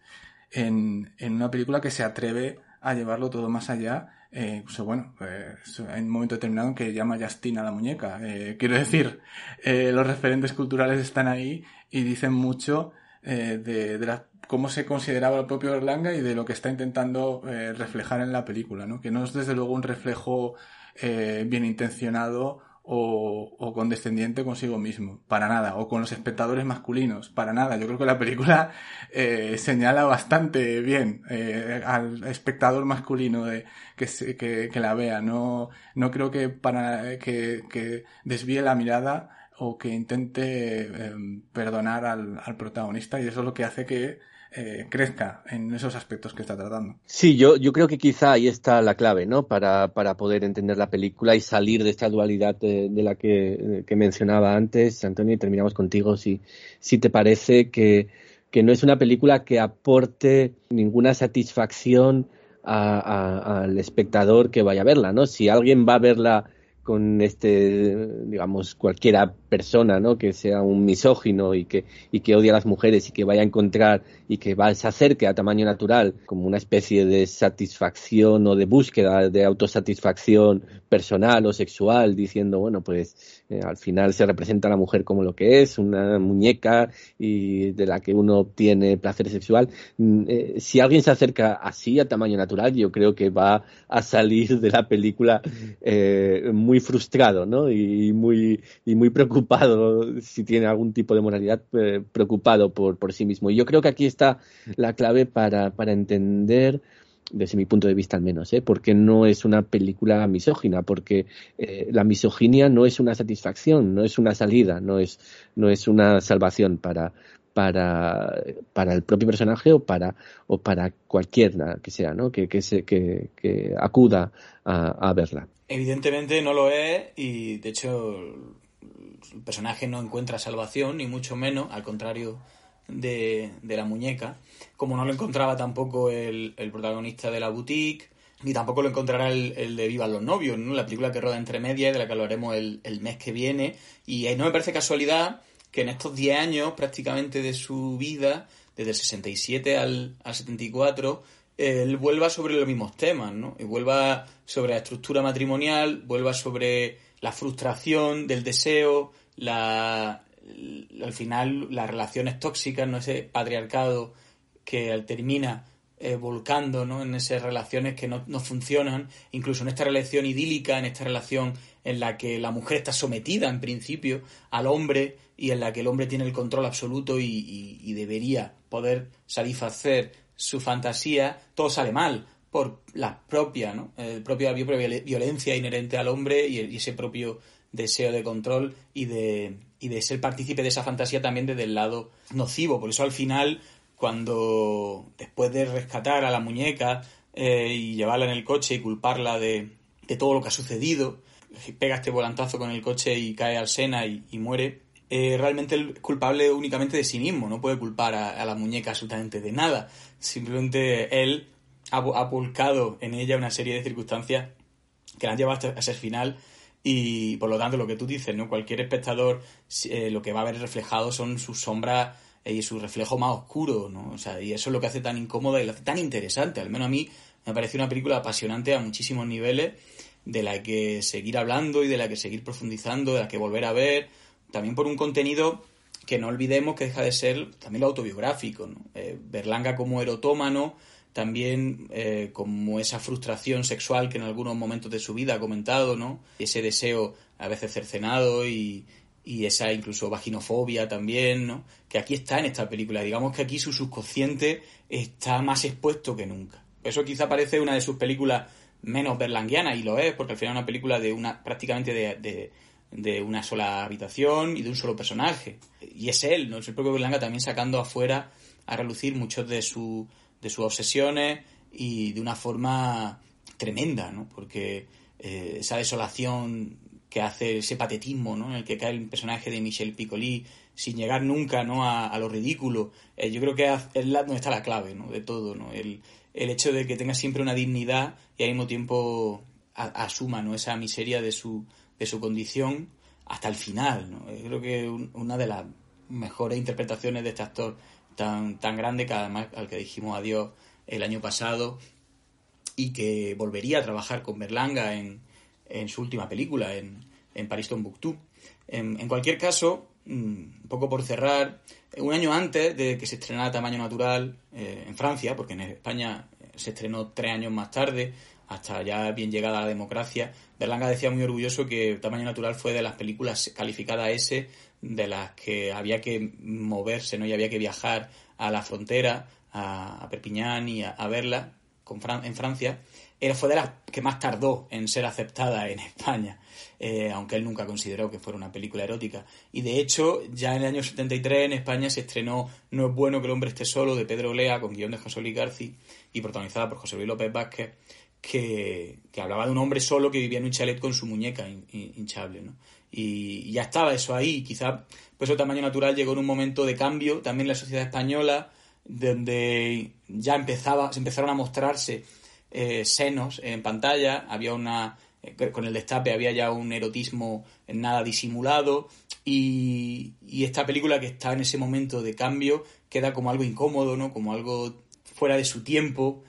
en, en una película que se atreve a llevarlo todo más allá eh, pues bueno, pues, hay un momento determinado en que llama Justin a la muñeca. Eh, quiero decir, eh, los referentes culturales están ahí y dicen mucho eh, de, de la, cómo se consideraba el propio Erlanga y de lo que está intentando eh, reflejar en la película, ¿no? Que no es desde luego un reflejo eh, bien intencionado o, o, condescendiente consigo mismo, para nada, o con los espectadores masculinos, para nada. Yo creo que la película eh, señala bastante bien eh, al espectador masculino de que, que, que, la vea. No, no creo que para que, que desvíe la mirada o que intente eh, perdonar al, al protagonista y eso es lo que hace que eh, crezca en esos aspectos que está tratando. Sí, yo, yo creo que quizá ahí está la clave, ¿no? Para, para poder entender la película y salir de esta dualidad de, la que, que, mencionaba antes, Antonio, y terminamos contigo, si, si te parece que, que no es una película que aporte ninguna satisfacción al espectador que vaya a verla, ¿no? Si alguien va a verla con este, digamos, cualquiera persona, ¿no? Que sea un misógino y que, y que odia a las mujeres y que vaya a encontrar y que va, se acerque a tamaño natural como una especie de satisfacción o de búsqueda de autosatisfacción personal o sexual, diciendo, bueno, pues eh, al final se representa a la mujer como lo que es, una muñeca y de la que uno obtiene placer sexual. Mm, eh, si alguien se acerca así a tamaño natural, yo creo que va a salir de la película eh, muy frustrado, ¿no? Y muy, y muy preocupado si tiene algún tipo de moralidad, eh, preocupado por, por sí mismo. Y yo creo que aquí está la clave para, para entender desde mi punto de vista al menos, ¿eh? porque no es una película misógina, porque eh, la misoginia no es una satisfacción, no es una salida, no es, no es una salvación para, para, para el propio personaje o para, o para cualquiera que sea, ¿no? Que, que, se, que, acuda a verla. Evidentemente no lo es y de hecho el personaje no encuentra salvación, ni mucho menos, al contrario de, de la muñeca, como no lo encontraba tampoco el, el protagonista de la boutique, ni tampoco lo encontrará el, el de Vivan los novios, ¿no? la película que roda entre medias, de la que hablaremos el, el mes que viene, y no me parece casualidad que en estos 10 años prácticamente de su vida, desde el 67 al, al 74, él vuelva sobre los mismos temas, ¿no? Y vuelva sobre la estructura matrimonial, vuelva sobre la frustración del deseo, la, al final las relaciones tóxicas, ¿no? Ese patriarcado que termina eh, volcando ¿no? en esas relaciones que no, no, funcionan, incluso en esta relación idílica, en esta relación en la que la mujer está sometida en principio al hombre y en la que el hombre tiene el control absoluto y, y, y debería poder satisfacer su fantasía, todo sale mal por la propia, ¿no? El propia violencia inherente al hombre y, ese propio deseo de control y de, y de ser partícipe de esa fantasía también desde el lado nocivo. Por eso al final, cuando después de rescatar a la muñeca eh, y llevarla en el coche y culparla de, de, todo lo que ha sucedido, pega este volantazo con el coche y cae al Sena y muere, eh, realmente es culpable únicamente de sí mismo, no puede culpar a, la muñeca absolutamente de nada. Simplemente él ha, ha volcado en ella una serie de circunstancias que la han llevado hasta ese final y por lo tanto lo que tú dices, ¿no? Cualquier espectador eh, lo que va a ver reflejado son sus sombras eh, y su reflejo más oscuro, ¿no? O sea, y eso es lo que hace tan incómoda y lo hace tan interesante. Al menos a mí me parece una película apasionante a muchísimos niveles, de la que seguir hablando y de la que seguir profundizando, de la que volver a ver, también por un contenido que no olvidemos que deja de ser también lo autobiográfico, ¿no? Eh, Berlanga como erotómano, también eh, como esa frustración sexual que en algunos momentos de su vida ha comentado, ¿no? Ese deseo a veces cercenado y, y esa incluso vaginofobia también, ¿no? Que aquí está en esta película. Digamos que aquí su subconsciente está más expuesto que nunca. Eso quizá parece una de sus películas menos berlanguianas, y lo es, porque al final es una película de una, prácticamente de, de, de, una sola habitación y de un solo personaje. Y es él, ¿no? Es el propio Berlanga también sacando afuera a relucir muchos de su de sus obsesiones y de una forma tremenda, ¿no? Porque eh, esa desolación que hace ese patetismo, ¿no? En el que cae el personaje de Michel Piccoli sin llegar nunca, ¿no? A, a lo ridículo. Eh, yo creo que es la, donde está la clave, ¿no? De todo, ¿no? El, el hecho de que tenga siempre una dignidad y al mismo tiempo a, asuma, ¿no? Esa miseria de su, de su condición hasta el final, creo que un, una de las mejores interpretaciones de este actor tan, tan grande que además al que dijimos adiós el año pasado y que volvería a trabajar con Berlanga en, en su última película, en, en Paris Tombuctú. En, en cualquier caso, mm, un poco por cerrar, un año antes de que se estrenara Tamaño Natural eh, en Francia, porque en España se estrenó tres años más tarde, hasta ya bien llegada la democracia, Berlanga decía muy orgulloso que Tamaño Natural fue de las películas calificadas S de las que había que moverse, ¿no? Y había que viajar a la frontera, a, a Perpiñán y a, verla con Fran en Francia. Era, fue de las que más tardó en ser aceptada en España, eh, aunque él nunca consideró que fuera una película erótica. Y de hecho, ya en el año 73 en España se estrenó No es bueno que el hombre esté solo, de Pedro Lea, con guion de José Luis García y protagonizada por José Luis López Vázquez, que, que, hablaba de un hombre solo que vivía en un chalet con su muñeca hinchable, ¿no? Y, ya estaba eso ahí, quizá pues el tamaño natural llegó en un momento de cambio también en la sociedad española, donde ya empezaba, se empezaron a mostrarse eh, senos en pantalla, había una eh, con el destape había ya un erotismo nada disimulado y, y, esta película que está en ese momento de cambio queda como algo incómodo, ¿no? Como algo fuera de su tiempo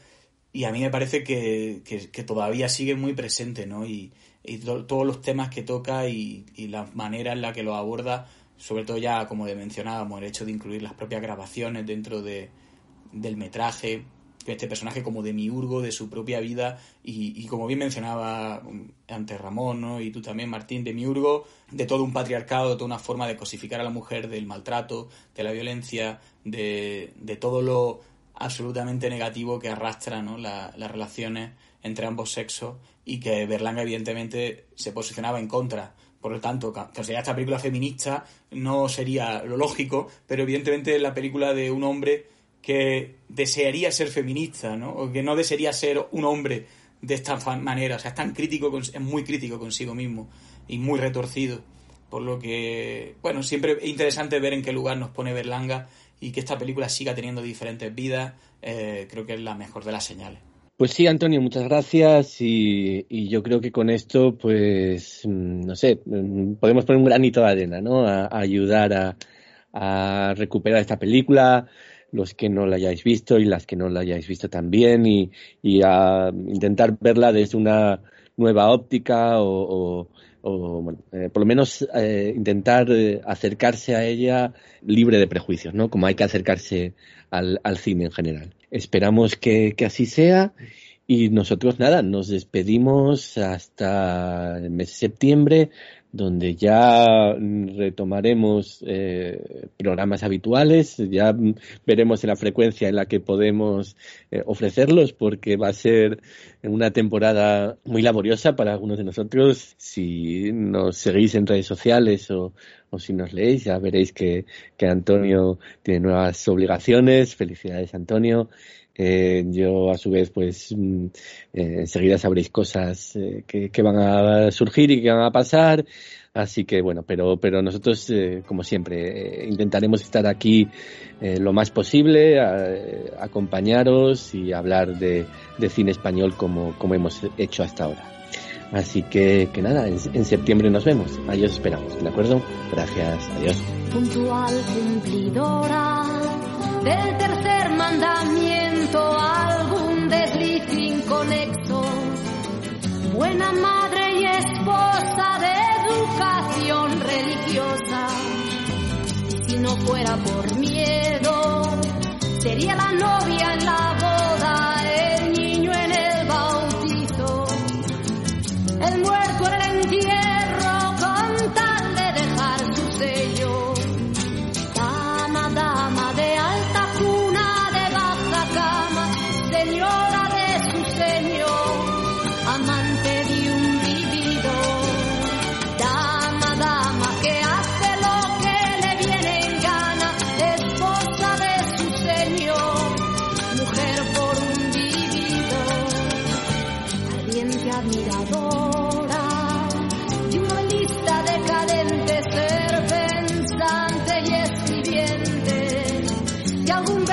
y a mí me parece que, que, todavía sigue muy presente, ¿no? Y, y to todos los temas que toca y, y, la manera en la que lo aborda, sobre todo ya como mencionábamos, el hecho de incluir las propias grabaciones dentro de, del metraje, este personaje como de miurgo de su propia vida y, y como bien mencionaba antes Ramón ¿no? y tú también Martín, de miurgo de todo un patriarcado, de toda una forma de cosificar a la mujer, del maltrato, de la violencia, de, de todo lo absolutamente negativo que arrastra ¿no? la, las relaciones entre ambos sexos y que Berlanga evidentemente se posicionaba en contra Por lo tanto, considerar esta película feminista no sería lo lógico, pero evidentemente es la película de un hombre que desearía ser feminista, ¿no? O que no desearía ser un hombre de esta manera. O sea, es tan crítico, es muy crítico consigo mismo y muy retorcido. Por lo que, bueno, siempre es interesante ver en qué lugar nos pone Berlanga y que esta película siga teniendo diferentes vidas. Eh, creo que es la mejor de las señales. Pues sí, Antonio, muchas gracias y, yo creo que con esto, pues, mm, no sé, mm, podemos poner un granito de arena, ¿no? A, ayudar a, recuperar esta película, los que no la hayáis visto y las que no la hayáis visto también y, a intentar verla desde una nueva óptica o, bueno, eh, por lo menos eh, intentar eh, acercarse a ella libre de prejuicios, ¿no? Como hay que acercarse al, al cine en general. Esperamos que, que así sea. Y nosotros nada, nos despedimos hasta el mes de septiembre, donde ya retomaremos eh, programas habituales, ya veremos en la frecuencia en la que podemos eh, ofrecerlos, porque va a ser una temporada muy laboriosa para algunos de nosotros. Si nos seguís en redes sociales o, o si nos leéis, ya veréis que, que Antonio tiene nuevas obligaciones. Felicidades, Antonio. Eh, yo, a su vez, pues mm, eh, enseguida sabréis cosas eh, que, que, van a surgir y que van a pasar. Así que bueno, pero, pero nosotros, eh, como siempre, eh, intentaremos estar aquí eh, lo más posible, a, acompañaros y hablar de, de, cine español como, como hemos hecho hasta ahora. Así que, que nada, en, en septiembre nos vemos. Ahí os esperamos, ¿de acuerdo? Gracias, adiós. Puntual cumplidora del tercer mandamiento, algún desliz inconexo, buena madre y esposa de educación religiosa. Si no fuera por miedo, sería la novia en la boda, algún